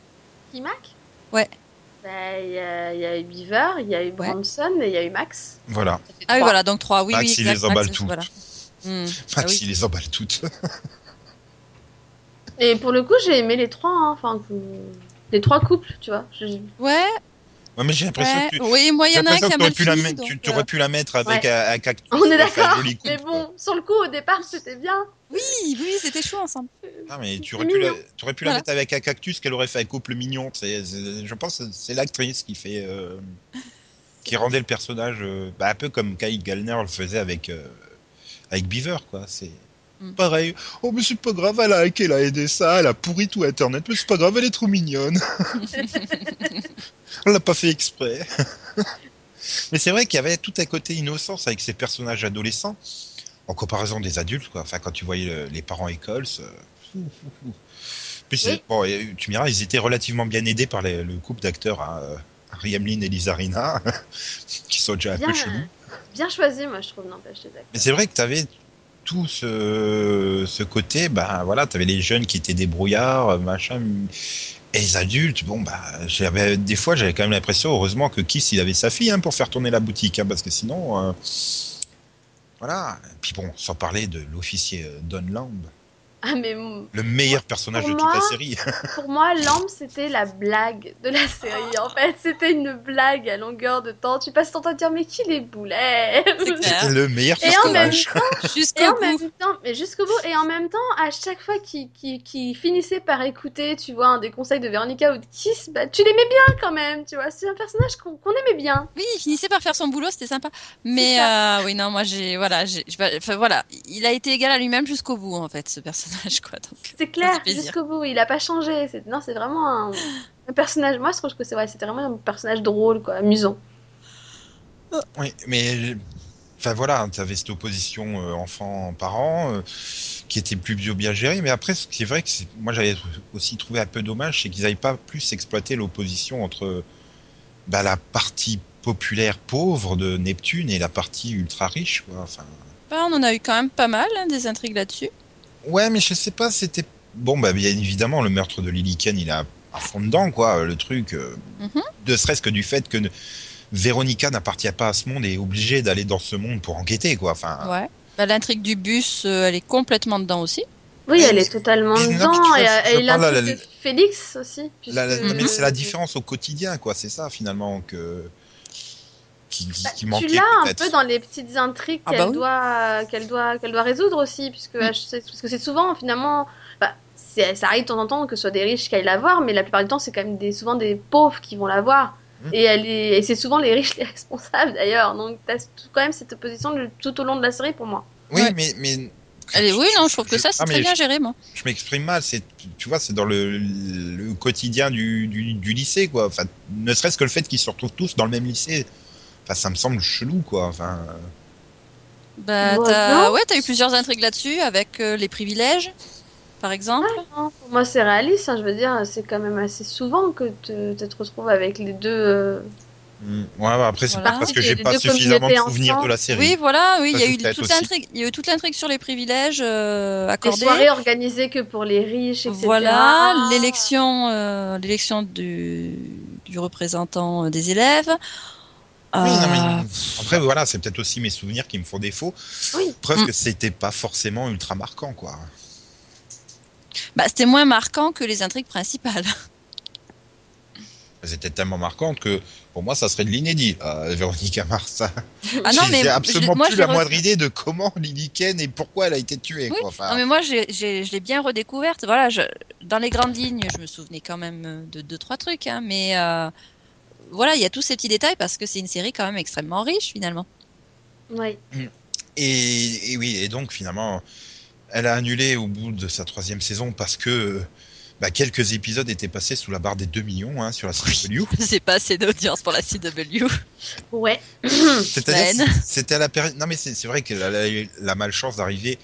Mac Ouais. Bah, il y, a il y a eu Beaver, il y a eu Bronson et il y a eu Max. Voilà, Ah oui, voilà, donc trois. Oui, Max, oui, il exact, les emballe Max, toutes. Voilà. Hmm. Max Ah oui. il les emballe toutes. Et pour le coup, j'ai aimé les trois, hein, enfin, les trois couples, tu vois. Je- Ouais, Ouais, mais j'ai l'impression ouais. que tu. Oui, moi, il y en a qui a que t'aurais mal pu la fini, mettre- donc, tu euh, aurais pu la mettre avec Ouais. un, un cactus. On est d'accord, mais bon, sur le coup, au départ, c'était bien. Oui, oui, c'était chaud ensemble. Ah, mais tu aurais pu, la, tu aurais pu la Voilà. mettre avec un cactus qu'elle aurait fait un couple mignon. C'est- c'est- je pense que c'est l'actrice qui fait. euh, qui rendait le personnage euh, bah, un peu comme Kyle Gallner le faisait avec, euh, avec Beaver, quoi. C'est. Pareil. Oh, mais c'est pas grave, elle a hacké, elle a aidé ça, elle a pourri tout Internet, mais c'est pas grave, elle est trop mignonne. On l'a pas fait exprès. Mais c'est vrai qu'il y avait tout un côté innocence avec ces personnages adolescents, en comparaison des adultes, quoi. Enfin, quand tu voyais le- les parents écoles. Puis c'est- Oui. bon, tu me diras, ils étaient relativement bien aidés par les- le couple d'acteurs, hein, euh, et Lisa Rinna, qui sont déjà un Bien, peu chelous. bien choisi, moi, je trouve, n'empêche les acteurs. Mais c'est vrai que tu avais tout ce, ce côté, bah voilà, tu avais les jeunes qui étaient débrouillards, machin, et les adultes, bon, bah, des fois, j'avais quand même l'impression, heureusement, que Kiss, il avait sa fille hein, pour faire tourner la boutique, hein, parce que sinon, euh, voilà. Puis bon, sans parler de l'officier euh, Don Lamb, Ah, mais le meilleur personnage pour de toute la série. pour moi, Lamb, c'était la blague de la série. En fait, c'était une blague à longueur de temps. Tu passes ton temps à dire, mais qui les boulets? C'était le meilleur Et en même personnage. Et Jusqu'au en bout. même temps, mais jusqu'au bout, et en même temps, à chaque fois qu'il qu'il- qu'il finissait par écouter, tu vois, un des conseils de Véronica ou de Kiss, bah, tu l'aimais bien quand même, tu vois. C'est un personnage qu'on qu'on aimait bien. Oui, il finissait par faire son boulot, c'était sympa. Mais euh, oui, non, moi j'ai voilà, voilà, il a été égal à lui-même jusqu'au bout en fait, ce personnage quoi. C'est clair, jusqu'au bout, il a pas changé. C'est- Non, c'est vraiment un, un personnage. Moi, je trouve que c'est c'était vraiment un personnage drôle, quoi, amusant. Oui, mais enfin voilà, tu avais cette opposition euh, enfant-parent euh, qui était plus bio bien gérée, mais après, ce qui est vrai que c'est- moi j'avais aussi trouvé un peu dommage, c'est qu'ils n'avaient pas plus exploité l'opposition entre bah, la partie populaire pauvre de Neptune et la partie ultra riche. Quoi. Enfin, bah, on en a eu quand même pas mal hein, des intrigues là-dessus. Ouais, mais je sais pas, c'était bon, bah bien évidemment le meurtre de Lily Ken, il a à fond dedans, quoi, le truc. euh, Mhm. Serait-ce que du fait que ne- Véronica n'appartient pas à ce monde et est obligée d'aller dans ce monde pour enquêter, quoi. Enfin, Ouais. Bah, l'intrigue du bus, euh, elle est complètement dedans aussi. Oui, elle est totalement dedans. Et, la- de Félix aussi. La- la- puisque- mais c'est la différence au quotidien, quoi. C'est ça finalement que qui, qui- Bah, qui manquait tu l'as un peu dans les petites intrigues Ah qu'elle bah oui. doit, qu'elle doit, qu'elle doit résoudre aussi, puisque Mm. je sais- parce que c'est souvent finalement, bah, ça arrive de temps en temps que ce soit des riches qui aillent la voir, mais la plupart du temps c'est quand même des, souvent des pauvres qui vont la voir. Mm. Et, elle est, et c'est souvent les riches les responsables d'ailleurs. Donc t'as tout- quand même cette opposition de- tout au long de la série pour moi. Oui, Ouais. mais mais Elle est... Oui, non, je trouve que ça c'est Ah, très bien je- géré, moi. Je m'exprime mal. C'est tu vois, c'est dans le, le quotidien du, du, du lycée, quoi. Enfin, ne serait-ce que le fait qu'ils se retrouvent tous dans le même lycée. Enfin, ça me semble chelou, quoi. Enfin, euh, Bah, Ouais, t'as non. ouais, t'as eu plusieurs intrigues là-dessus avec euh, les privilèges, par exemple. Non, pour moi c'est réaliste. hein, je veux dire, c'est quand même assez souvent que te- tu te retrouves avec les deux. euh, hmm. ouais, bah, après c'est Voilà. pas parce que Les j'ai pas suffisamment de souvenirs de la série. Oui, voilà, oui, il y a eu toute l'intrigue, il y a eu toute l'intrigue sur les privilèges euh, des accordés. soirées organisées que pour les riches, etc. Voilà, l'élection, euh, l'élection du, du représentant des élèves. Oui, non, mais Euh, après voilà, c'est peut-être aussi mes souvenirs qui me font défaut. Oui. Preuve Mm. que c'était pas forcément ultra marquant, quoi. bah, c'était moins marquant que les intrigues principales. Étaient tellement marquantes que pour moi, ça serait de l'inédit. Euh, Véronica Mars. Ah non, mais j'ai absolument je- moi, plus la moindre idée de comment Lily Ken et pourquoi elle a été tuée. Oui, Quoi. Enfin, Non, mais moi, je l'ai bien redécouverte. Voilà, je, dans les grandes lignes, je me souvenais quand même euh, de deux, trois trucs. Hein, mais euh, voilà, il y a tous ces petits détails parce que c'est une série quand même extrêmement riche finalement. Oui. et, et oui, et donc finalement, elle a annulé au bout de sa troisième saison parce que bah, quelques épisodes étaient passés sous la barre des 2 millions hein, sur la CW. c'est pas assez d'audience pour la CW. Ouais. C'est-à-dire, Ben. c'était à la période. Non, mais c'est c'est vrai qu'elle a eu la malchance d'arriver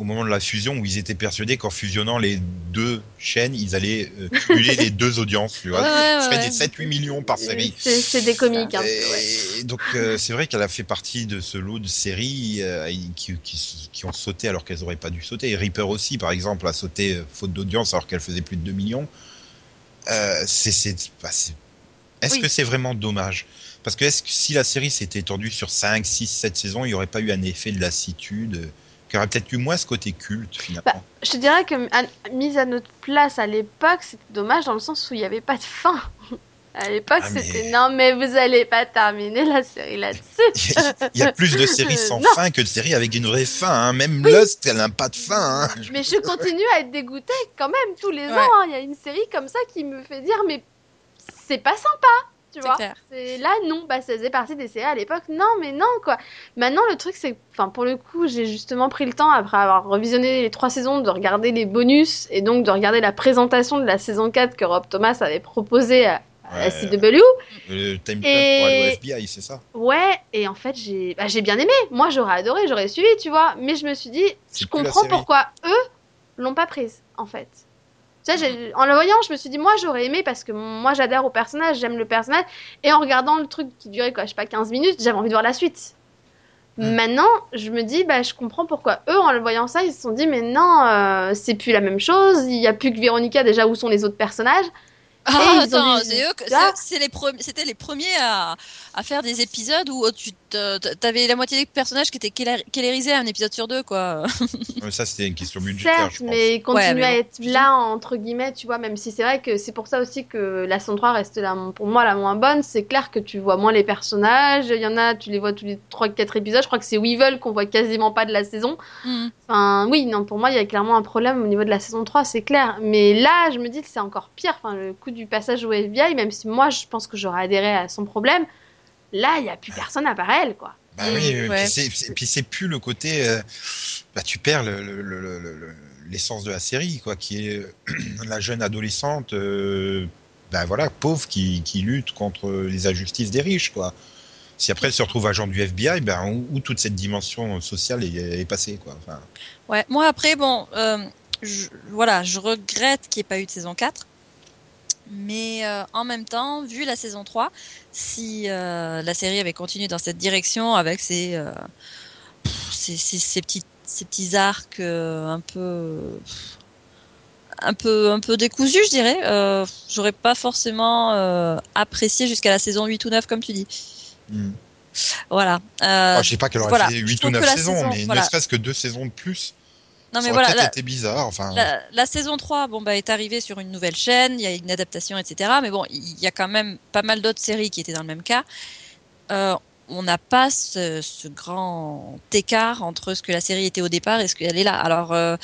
au moment de la fusion où ils étaient persuadés qu'en fusionnant les deux chaînes, ils allaient euh, cumuler les deux audiences. Tu vois, Ouais, ouais, Ce serait ouais. des 7-8 millions par série. C'est des comiques. Et donc euh, c'est vrai qu'elle a fait partie de ce lot de séries euh, qui, qui, qui ont sauté alors qu'elles auraient pas dû sauter. Et Reaper aussi, par exemple, a sauté euh, faute d'audience alors qu'elle faisait plus de 2 millions. C'est, bah, c'est- Est-ce Oui. que c'est vraiment dommage? Parce que est-ce que si la série s'était étendue sur 5, 6, 7 saisons, il n'y aurait pas eu un effet de lassitude qui aurait peut-être eu moins ce côté culte finalement. Bah, Je te dirais que à- mise à notre place à l'époque, c'était dommage dans le sens où il n'y avait pas de fin. À l'époque, Ah, mais- c'était non, mais vous allez pas terminer la série là-dessus. Il y a plus de séries sans Non. fin que de séries avec une vraie fin. hein. Même Oui. Lost, elle n'a pas de fin. hein. mais je continue à être dégoûtée quand même tous les Ouais. ans. hein. Il y a une série comme ça qui me fait dire, mais c'est pas sympa. Tu vois, là non, bah ça faisait partie des séries à l'époque. Non, mais non quoi. Maintenant le truc c'est, enfin pour le coup j'ai justement pris le temps après avoir revisionné les trois saisons de regarder les bonus et donc de regarder la présentation de la saison 4 que Rob Thomas avait proposé à, la Ouais. CW. Le time clock Et- pour aller au FBI, c'est ça? Ouais, et en fait, j'ai bah, j'ai bien aimé. Moi, j'aurais adoré, j'aurais suivi, tu vois. Mais je me suis dit, C'est je comprends pourquoi eux l'ont pas prise, en fait. Tu sais, en le voyant, je me suis dit, moi, j'aurais aimé parce que moi, j'adhère au personnage, j'aime le personnage. Et en regardant le truc qui durait, quoi, je sais pas, 15 minutes, j'avais envie de voir la suite. Mm. Maintenant, je me dis, bah, je comprends pourquoi eux, en le voyant ça, ils se sont dit, mais non, euh, c'est plus la même chose. Il y a plus que Véronica, déjà, où sont les autres personnages Ah, attends, c'est eux c'était les premiers à, à faire des épisodes où tu te- t'avais la moitié des personnages qui étaient kélérisés à un épisode sur deux, quoi. Ça, c'était une question budgétaire, Certes, je pense. mais il continue Ouais, mais à être là, entre guillemets, tu vois, même si c'est vrai que c'est pour ça aussi que la saison 3 reste là, pour moi la moins bonne. C'est clair que tu vois moins les personnages. Il y en a, tu les vois tous les 3-4 épisodes. Je crois que c'est Weevil qu'on voit quasiment pas de la saison. Mhm. Enfin, oui, non, pour moi, il y a clairement un problème au niveau de la saison 3, c'est clair. Mais là, je me dis que c'est encore pire. Enfin, le coup du passage au FBI, même si moi, je pense que j'aurais adhéré à son problème, là, il n'y a plus personne à part elle, quoi. Bah Mm, oui, oui, ouais. puis c'est- c'est- puis c'est plus le côté. euh, bah, tu perds le- le- le- le- le- l'essence de la série, quoi, qui est euh, la jeune adolescente, euh, bah voilà, pauvre, qui, qui lutte contre les injustices des riches, quoi. Si après elle se retrouve agent du FBI, ben où, où toute cette dimension sociale est, est passée, quoi. Enfin, Ouais, moi après, bon, euh, je, voilà, je regrette qu'il n'y ait pas eu de saison 4. Mais euh, en même temps, vu la saison 3, si euh, la série avait continué dans cette direction avec ses, euh, pff, ces, ces, ces petits, ces petits arcs euh, un peu. pff, un peu, un peu décousus, je dirais. Euh, J'aurais pas forcément euh, apprécié jusqu'à la saison 8 ou 9, comme tu dis. hmm. Voilà. Alors, je sais pas qu'elle aurait voilà, fait je 8 ou trouve 9 que la saisons, saison- mais voilà. ne serait-ce que deux saisons de plus, non, mais voilà. la- été bizarre. Enfin, La, la saison 3 bon, bah, est arrivée sur une nouvelle chaîne, il y a une adaptation, etc. Mais bon, il y a quand même pas mal d'autres séries qui étaient dans le même cas. Euh, on n'a pas ce, ce grand écart entre ce que la série était au départ et ce qu'elle est là. Alors, euh,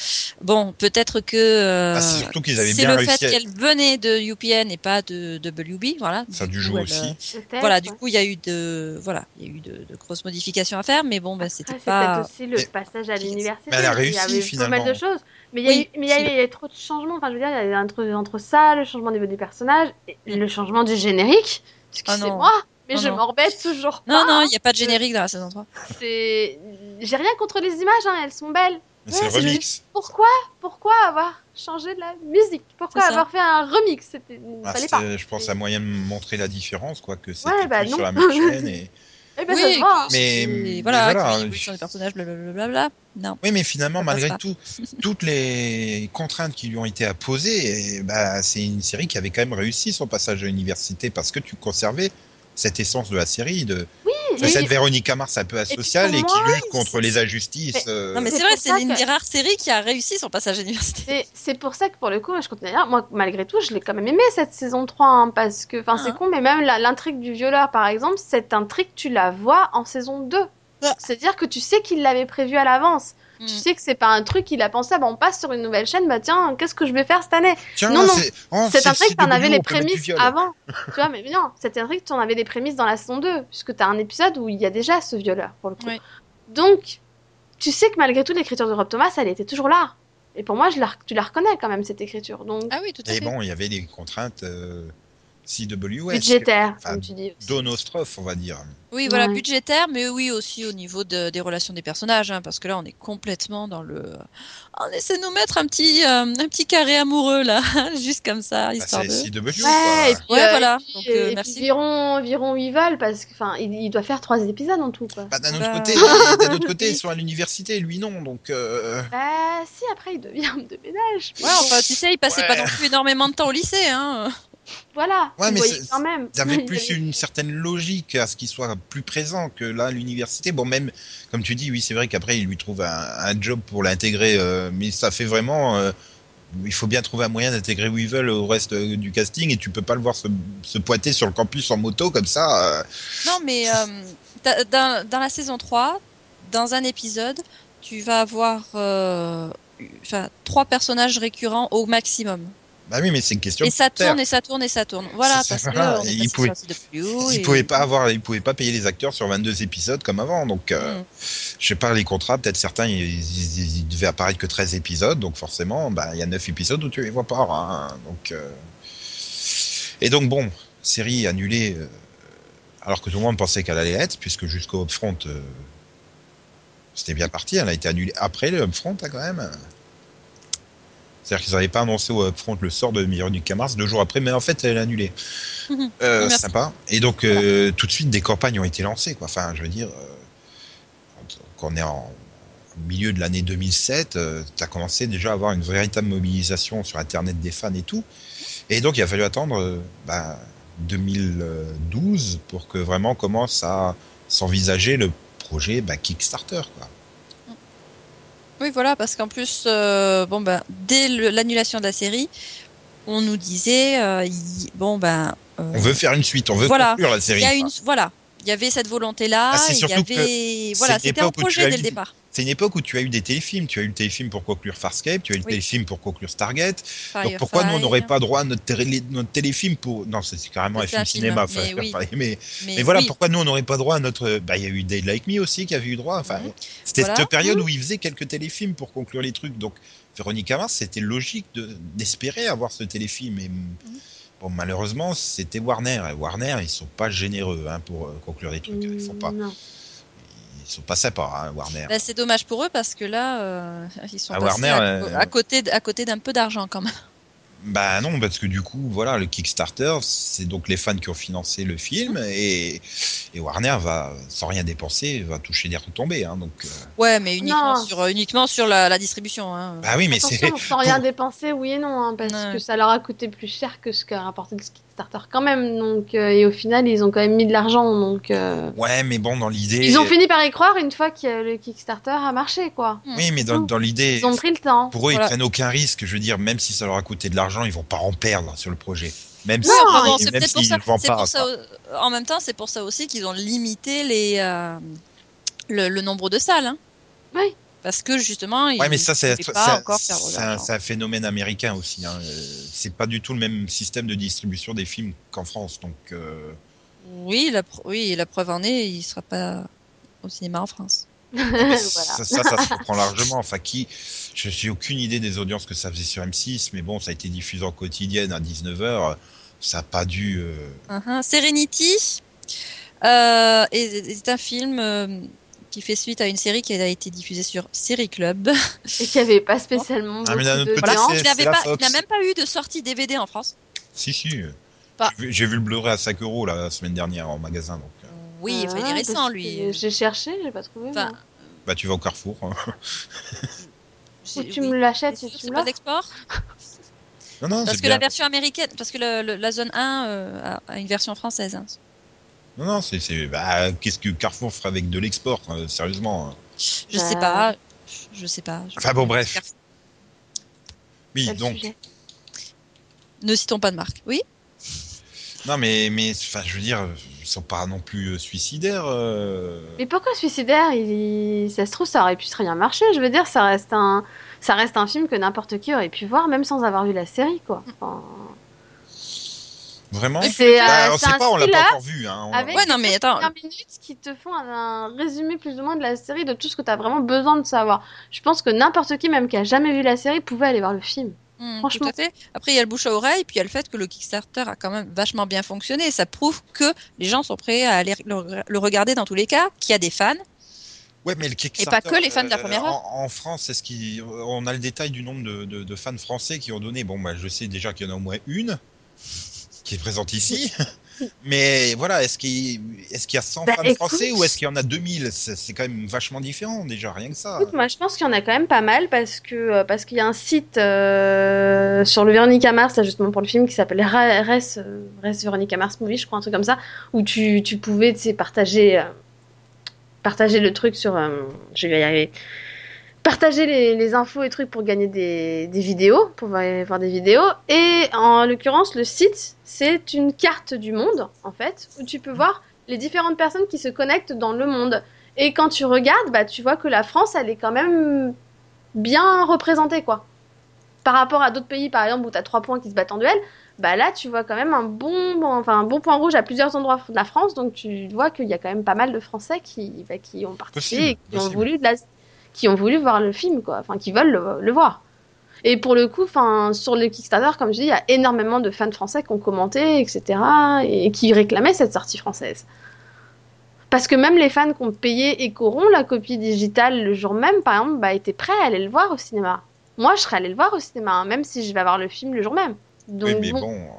bon, peut-être que euh, Ah, c'est surtout qu'ils avaient c'est bien le réussi fait à- qu'elle venait de UPN et pas de WB. Voilà. ça a dû coup, jouer elle, euh, aussi. Peut-être, Voilà, du coup, il y a eu de, voilà, il y a eu de, de grosses modifications à faire, mais bon, bah, c'était c'est pas. peut-être aussi le Mais- passage à l'université. elle a Il y réussi, avait pas mal finalement. de choses. Mais il y a, Oui, eu, y a, trop de changements. Enfin, je veux dire, il y a eu entre, entre ça, le changement au niveau des personnages, et le changement du générique. Ah Excusez-moi, mais Non, je non. m'embête toujours Non, pas. non, il n'y a pas de générique dans la saison 3. C'est... J'ai rien contre les images, hein, elles sont belles. Mais Ouais, c'est remix. Pourquoi Pourquoi avoir changé de la musique? Pourquoi avoir fait un remix? C'était... Ah, pas. je pense, un moyen de montrer la différence, quoi, que c'était Ouais, bah non. sur la même chaîne. Et... Eh ben, oui, que Mais- c'est- mais voilà, voilà, hein, évolution des personnages, blablabla. Non. Oui, mais finalement, malgré pas. tout, toutes les contraintes qui lui ont été imposées, et bah, c'est une série qui avait quand même réussi son passage à l'université parce que tu conservais cette essence de la série, de, de Et- cette Véronica Mars un peu asociale et, qui lutte contre les injustices. Mais- euh, Non, mais C'est vrai, c'est l'une que- des rares séries qui a réussi son passage à l'université. C'est- C'est pour ça que pour le coup, je continue à dire, moi malgré tout, je l'ai quand même aimé cette saison 3, hein, parce que, enfin c'est Ah. con, mais même l'intrigue du violeur par exemple, cette intrigue tu la vois en saison 2. Ah. C'est-à-dire que tu sais qu'il l'avait prévu à l'avance. Mm. Tu sais que c'est pas un truc qu'il a pensé, ah, bah, on passe sur une nouvelle chaîne, bah tiens, qu'est-ce que je vais faire cette année Tiens, non, non, c'est- oh, c'est intrigue, t'en CW, avais les prémices avant. tu vois, mais non, cette intrigue, t'en avais les prémices dans la saison 2, puisque t'as un épisode où il y a déjà ce violeur, pour le coup. Oui. Donc, tu sais que malgré tout, l'écriture de Rob Thomas, elle était toujours là. Et pour moi, je la, tu la reconnais quand même, cette écriture. Donc, Ah oui, tout à Et fait. bon, il y avait des contraintes euh, CWS. budgétaire, enfin, comme tu dis. aussi. Donostrophe, on va dire. Oui, voilà, Ouais. budgétaire, mais oui aussi au niveau de- des relations des personnages, hein, parce que là, on est complètement dans le. On essaie de nous mettre un petit, euh, un petit carré amoureux là, juste comme ça, Bah, histoire de. CW, Ouais, quoi. et puis, Ouais, euh, voilà. et Donc, et euh, puis merci. Où ils veulent, parce que, enfin, il, il doit faire trois épisodes en tout, quoi. Bah, d'un autre Bah, côté, d'un autre côté, ils sont à l'université, lui non, donc. euh, Bah, si, après, il devient homme de ménage. Ouais, enfin, tu sais, il passait Ouais. pas non plus énormément de temps au lycée, hein. Voilà, Ouais, mais quand même. Il y avait plus une certaine logique à ce qu'il soit plus présent que là à l'université. Bon, même comme tu dis, oui, c'est vrai qu'après il lui trouve un, un job pour l'intégrer, euh, mais ça fait vraiment. euh, il faut bien trouver un moyen d'intégrer Weevil au reste euh, du casting et tu peux pas le voir se, se pointer sur le campus en moto comme ça. euh. Non, mais euh, da- dans, dans la saison 3, dans un épisode, tu vas avoir euh, enfin, trois personnages récurrents au maximum. Bah oui, mais c'est une question Et ça tourne et ça tourne et ça tourne. Voilà, parce que voilà, on est il pouvait- Ils et- pouvaient pas avoir, ils pouvaient pas payer les acteurs sur 22 épisodes comme avant, donc euh, Mm. je sais pas les contrats, peut-être certains ils, ils- ils devaient apparaître que 13 épisodes, donc forcément, bah il y a 9 épisodes où tu les vois pas, hein, donc euh, et donc bon, série annulée euh, alors que tout le monde pensait qu'elle allait être, puisque jusqu'au Upfront, euh, c'était bien parti. Elle a été annulée après le Upfront, hein, quand même. C'est-à-dire qu'ils n'avaient pas annoncé au Upfront le sort de Véronique Mars deux jours après, mais en fait, elle est annulée. Euh, sympa. Et donc, euh, tout de suite, des campagnes ont été lancées. Quoi. Enfin, je veux dire, euh, quand on est en au milieu de l'année 2007, tu as commencé déjà à avoir une véritable mobilisation sur Internet des fans et tout. Et donc, il a fallu attendre euh, bah, 2012 pour que vraiment commence à s'envisager le projet bah, Kickstarter. Quoi. Oui, voilà, parce qu'en plus, euh, bon ben, dès l'annulation de la série, on nous disait, euh, bon ben, euh, On veut faire une suite, on veut Voilà. conclure la série. y a quoi. une, voilà, il y avait cette volonté-là, Ah, il y avait, voilà, c'était un projet dès eu- le départ. C'est une époque où tu as eu des téléfilms. Tu as eu le téléfilm pour conclure Farscape, tu as eu le Oui. téléfilm pour conclure Stargate. Donc Firefly. pourquoi nous on n'aurait pas droit à notre, télé- notre téléfilm pour non c'est carrément un film cinéma mais enfin, oui. mais, mais, Mais, voilà oui, pourquoi nous on n'aurait pas droit à notre bah il y a eu Day Like Me aussi qui avait eu droit enfin Mhm. c'était Voilà. cette période où ils faisaient quelques téléfilms pour conclure les trucs donc Véronica Mars c'était logique de d'espérer avoir ce téléfilm et Mhm. Bon malheureusement c'était Warner et Warner ils sont pas généreux hein, pour euh, conclure des trucs ils sont pas Non. ils sont pas sympas hein, Warner Bah, c'est dommage pour eux parce que là, euh, ils sont À passés Warner, à, euh, à côté, à côté d'un peu d'argent quand même. Bah non, parce que du coup, voilà, le Kickstarter, c'est donc les fans qui ont financé le film et, et Warner va, sans rien dépenser, va toucher des retombées. Hein, donc, euh, Ouais, mais uniquement Non. sur, uniquement sur la, la distribution. Hein. bah oui, mais c'est sans rien pour- dépenser, oui et non, hein, parce Ouais. que ça leur a coûté plus cher que ce qu'a rapporté le Kickstarter quand même. Donc, euh, et au final, ils ont quand même mis de l'argent. Donc, euh, ouais, mais bon, dans l'idée, ils ont fini par y croire une fois que le Kickstarter a marché, quoi. oui, mais dans, dans l'idée, Ils ont pris le temps. pour eux, Voilà. ils prennent aucun risque. Je veux dire, même si ça leur a coûté de l'argent, ils vont pas en perdre sur le projet. Même Non, si, bon, c'est même peut-être pour ça. vendent c'est pas. pour ça en même temps, c'est pour ça aussi qu'ils ont limité les, euh, le, le nombre de salles. Hein. Oui. Parce que justement, Ouais, mais ça, c'est pas encore faire un, phénomène américain aussi. Hein. Euh, C'est pas du tout le même système de distribution des films qu'en France. Donc, euh, Oui, la, oui, preuve en est, il sera pas au cinéma en France. voilà. ça, ça, ça se comprend largement. Enfin, qui, je n'ai aucune idée des audiences que ça faisait sur M6, mais bon, ça a été diffusé en quotidienne à 19h. Ça n'a pas dû. euh, Uh-huh. Serenity euh, est, est un film euh, qui fait suite à une série qui a été diffusée sur Série Club. Et qui avait pas spécialement Ah, beaucoup de n'avait pas, Fox. qui n'a même pas eu de sortie DVD en France. Si, si. Pas. J'ai vu- le Blu-ray à 5 euros la semaine dernière en magasin. Donc, euh, Oui, enfin, il est Ah, récent lui. J'ai cherché, j'ai pas trouvé. Enfin, moi. bah, tu vas au Carrefour. hein. Ou tu oui. me l'achètes sûr, tu c'est me pas d'export Non, non, Parce que la version américaine, parce que le- le- la zone 1 euh, a, a une version française. hein. Non, non, c'est. c'est- Bah, Qu'est-ce que Carrefour ferait avec de l'export hein, Sérieusement. hein. Je Bah. sais pas. Je sais pas. Je- Enfin, bon, bref. Oui, donc. sujet? Ne citons pas de marque. Oui? Non, mais, mais enfin, je veux dire, ils sont pas non plus euh, suicidaires. euh. Mais pourquoi suicidaire il... Ça se trouve, ça aurait pu très bien marcher. Je veux dire, ça reste un, ça reste un film que n'importe qui aurait pu voir, même sans avoir vu la série, quoi. Enfin, Vraiment c'est, Bah, euh, On c'est sait un pas, on l'a pas encore vu. Hein, on- avec Ouais, non, mais attends. minutes qui te font un, un résumé plus ou moins de la série, de tout ce que tu as vraiment besoin de savoir. Je pense que n'importe qui, même qui a jamais vu la série, pouvait aller voir le film. Hmm, Franchement. Tout à fait. Après, il y a le bouche à oreille, puis il y a le fait que le Kickstarter a quand même vachement bien fonctionné. Ça prouve que les gens sont prêts à aller le, le regarder dans tous les cas, qu'il y a des fans. Ouais, mais le Kickstarter, Et pas que les fans de la euh, première heure. En, en France, est-ce qu'il, on a le détail du nombre de, de- de fans français qui ont donné. Bon, bah, je sais déjà qu'il y en a au moins une qui est présente ici. Mais voilà, est-ce qu'il, y a 100 Bah, fans écoute. français ou est-ce qu'il y en a 2000 c'est, quand même vachement différent déjà, rien que ça. Écoute, moi, je pense qu'il y en a quand même pas mal parce que euh, parce qu'il y a un site euh, sur le Véronica Mars, là, justement pour le film, qui s'appelle euh, Res Véronica Mars Movie, je crois, un truc comme ça, où tu, tu pouvais, partager, euh, partager le truc sur. euh, je vais y arriver. Partager les, les infos et trucs pour gagner des, des vidéos, pour voir, des vidéos. Et en l'occurrence, le site, c'est une carte du monde, en fait, où tu peux voir les différentes personnes qui se connectent dans le monde. Et quand tu regardes, bah, tu vois que la France, elle est quand même bien représentée, quoi. Par rapport à d'autres pays, par exemple, où tu as trois points qui se battent en duel, bah là, tu vois quand même un bon, enfin, un bon point rouge à plusieurs endroits de la France. Donc, tu vois qu'il y a quand même pas mal de Français qui, bah, qui ont participé Possible, et qui ont, voulu de la... qui ont voulu voir le film, quoi. Enfin, qui veulent le, le voir. Et pour le coup, enfin, sur le Kickstarter, comme je dis, il y a énormément de fans français qui ont commenté, etc., et qui réclamaient cette sortie française. Parce que même les fans qui ont payé et qui auront la copie digitale le jour même, par exemple, bah, étaient prêts à aller le voir au cinéma. Moi, je serais allé le voir au cinéma, hein, même si je vais voir le film le jour même. Donc, Oui, mais bon. bon.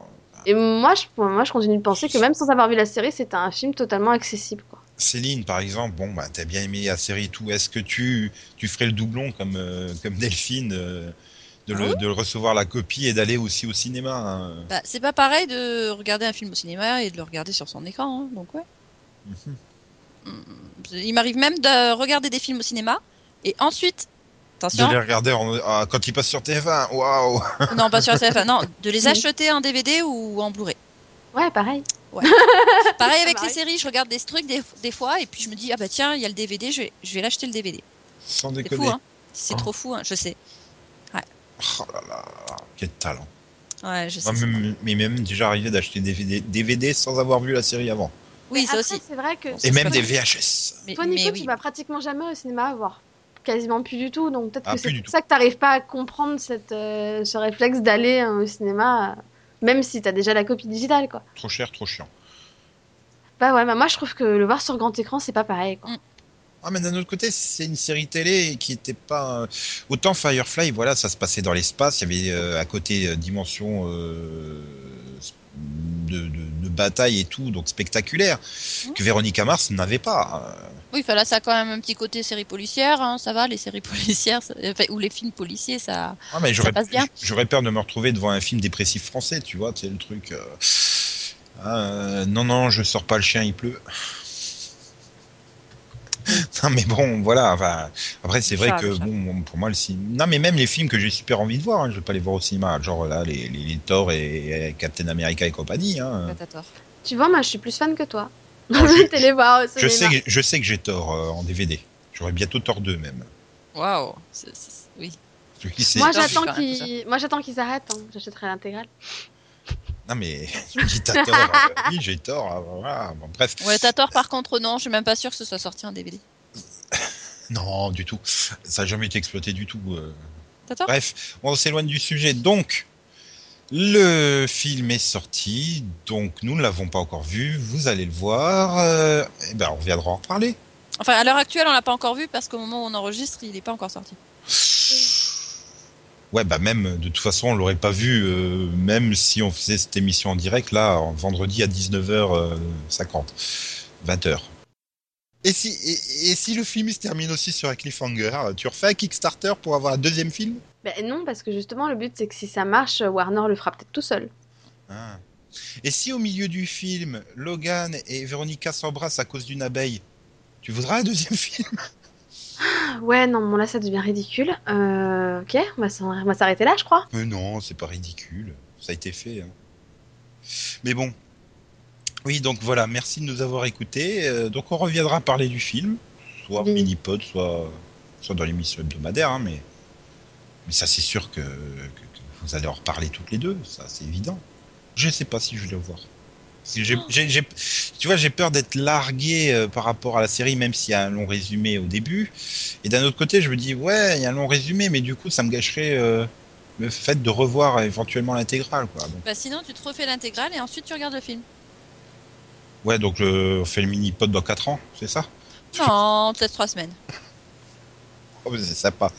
Et moi je, moi, je continue de penser que même sans avoir vu la série, c'était un film totalement accessible. Quoi. Céline, par exemple, bon, bah, t'as bien aimé la série et tout. Est-ce que tu, tu ferais le doublon comme, euh, comme Delphine, euh, de, Ah le, oui de recevoir la copie et d'aller aussi au cinéma hein? Bah, c'est pas pareil de regarder un film au cinéma et de le regarder sur son écran, hein, donc ouais. Mhm. Il m'arrive même de regarder des films au cinéma et ensuite, De attention, les regarder en- ah, quand ils passent sur TF1. Waouh non pas sur la TF1, non, de les acheter en DVD ou en Blu-ray. Ouais, pareil. Pareil avec les séries, je regarde des trucs des, des fois et puis je me dis ah bah tiens il y a le DVD, je vais, je vais l'acheter le DVD. Sans C'est déconner. fou hein, c'est Oh. trop fou hein, je sais. Oh là là, quel talent. Ouais je sais. Moi, même, mais même déjà arrivé d'acheter des DVD, DVD sans avoir vu la série avant. Oui Mais ça après, aussi. C'est vrai que. Et même des. VHS. Mais, Toi, Nico, mais tu vas pratiquement jamais au cinéma voir. Quasiment plus du tout. Donc peut-être Ah, que c'est pour ça que t'arrives pas à comprendre cette, euh, ce réflexe d'aller euh, au cinéma, euh, même si t'as déjà la copie digitale, quoi. Trop cher, trop chiant. Bah ouais, bah moi je trouve que le voir sur grand écran, c'est pas pareil, quoi. Ah, mais d'un autre côté, c'est une série télé qui était pas. euh, Autant Firefly, voilà, ça se passait dans l'espace. Il y avait euh, à côté euh, dimension euh, de, de, de bataille et tout, donc spectaculaire, Mhm. que Véronica Mars n'avait pas. Euh, Oui, là, ça a quand même un petit côté série policière, hein, ça va, les séries policières, ça- enfin, ou les films policiers, ça. Ah, mais passe bien. j'aurais peur de me retrouver devant un film dépressif français, tu vois, c'est le truc. euh, euh, non, non, je sors pas le chien, il pleut. non, mais bon, voilà. Enfin, après, c'est vrai que bon, pour moi, le cinéma. Non, mais même les films que j'ai super envie de voir, hein, je vais pas les voir au cinéma. Genre là, les, les, les Thor et, et Captain America et compagnie. Hein. Tu vois, moi je suis plus fan que toi. Non, je- les voir au Je cinéma. sais, que, je sais que j'ai Thor euh, en DVD. J'aurai bientôt Thor 2 même. Waouh, oui. Moi j'attends qu'ils moi, j'attends qu'ils s'arrêtent. hein. J'achèterai l'intégrale. Non, mais je dis t'as Thor. euh, oui, j'ai euh, voilà. Bon, bref. Ouais, t'as tort, par contre, non, je suis même pas sûr que ce soit sorti en DVD. Non, du tout. Ça n'a jamais été exploité du tout. euh. T'as tort Bref, on s'éloigne du sujet. Donc, le film est sorti. Donc, nous ne l'avons pas encore vu. Vous allez le voir. euh, et ben, on reviendra en reparler. Enfin, à l'heure actuelle, on l'a pas encore vu parce qu'au moment où on enregistre, il est pas encore sorti. Ouais, bah même, de toute façon, on l'aurait pas vu, euh, même si on faisait cette émission en direct, là, en vendredi à 19h50, 20h. Et si, et, et si le film il se termine aussi sur un cliffhanger, tu refais un Kickstarter pour avoir un deuxième film? Ben non, parce que justement, le but c'est que si ça marche, Warner le fera peut-être tout seul. Ah. Et si au milieu du film, Logan et Véronica s'embrassent à cause d'une abeille, tu voudras un deuxième film? Ouais, non, bon là ça devient ridicule. Euh, ok, on va s'arrêter là, je crois. Mais non, c'est pas ridicule. Ça a été fait. hein. Mais bon. Oui, donc voilà, merci de nous avoir écoutés. Euh, donc on reviendra parler du film, soit Oui. mini-pod, soit, soit dans l'émission hebdomadaire. hein, mais, mais ça, c'est sûr que, que- que vous allez en reparler toutes les deux. Ça, c'est évident. Je sais pas si je vais le voir. Parce que j'ai- j'ai- j'ai- tu vois, j'ai peur d'être largué euh, par rapport à la série, même s'il y a un long résumé au début. Et d'un autre côté, je me dis, ouais, il y a un long résumé, mais du coup, ça me gâcherait euh, le fait de revoir éventuellement l'intégrale. Quoi. Donc, Bah, sinon, tu te refais l'intégrale et ensuite tu regardes le film. ouais, donc le- on fait le mini-pod dans 4 ans, c'est ça? Non, peut-être trois semaines. oh, mais C'est sympa.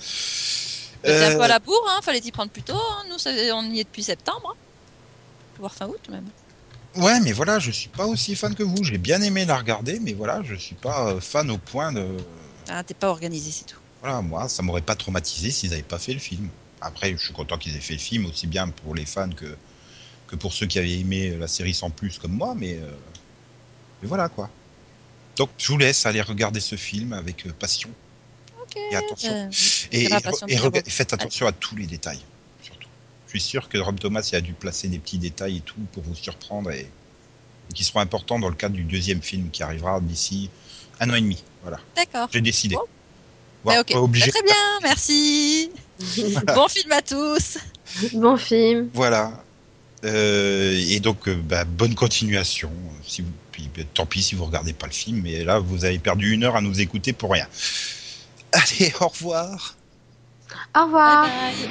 Un Euh, à la bourre, hein, fallait y prendre plus tôt. hein. Nous, on y est depuis septembre. hein. Voire fin août même. Ouais, mais voilà, je suis pas aussi fan que vous. J'ai bien aimé la regarder, mais voilà, je suis pas euh, fan au point de. Ah, t'es pas organisé, c'est tout. Voilà, moi, ça m'aurait pas traumatisé s'ils n'avaient pas fait le film. Après, je suis content qu'ils aient fait le film, aussi bien pour les fans que, que pour ceux qui avaient aimé la série sans plus comme moi, mais, euh, mais voilà quoi. Donc, je vous laisse aller regarder ce film avec euh, passion Ok. et attention. Euh, Et, faites attention à tous les détails. Je suis sûr que Rob Thomas il a dû placer des petits détails et tout pour vous surprendre et, et qui seront importants dans le cadre du deuxième film qui arrivera d'ici un an et demi. Voilà, D'accord. j'ai décidé. Bon. Voilà, Bah, ok. pas obligé. Bah, très bien, merci. bon film à tous. bon film. Voilà. Euh, et donc, euh, bah, bonne continuation. Si vous, puis, bah, tant pis si vous regardez pas le film, mais là, vous avez perdu une heure à nous écouter pour rien. Allez, au revoir. Au revoir. Bye bye.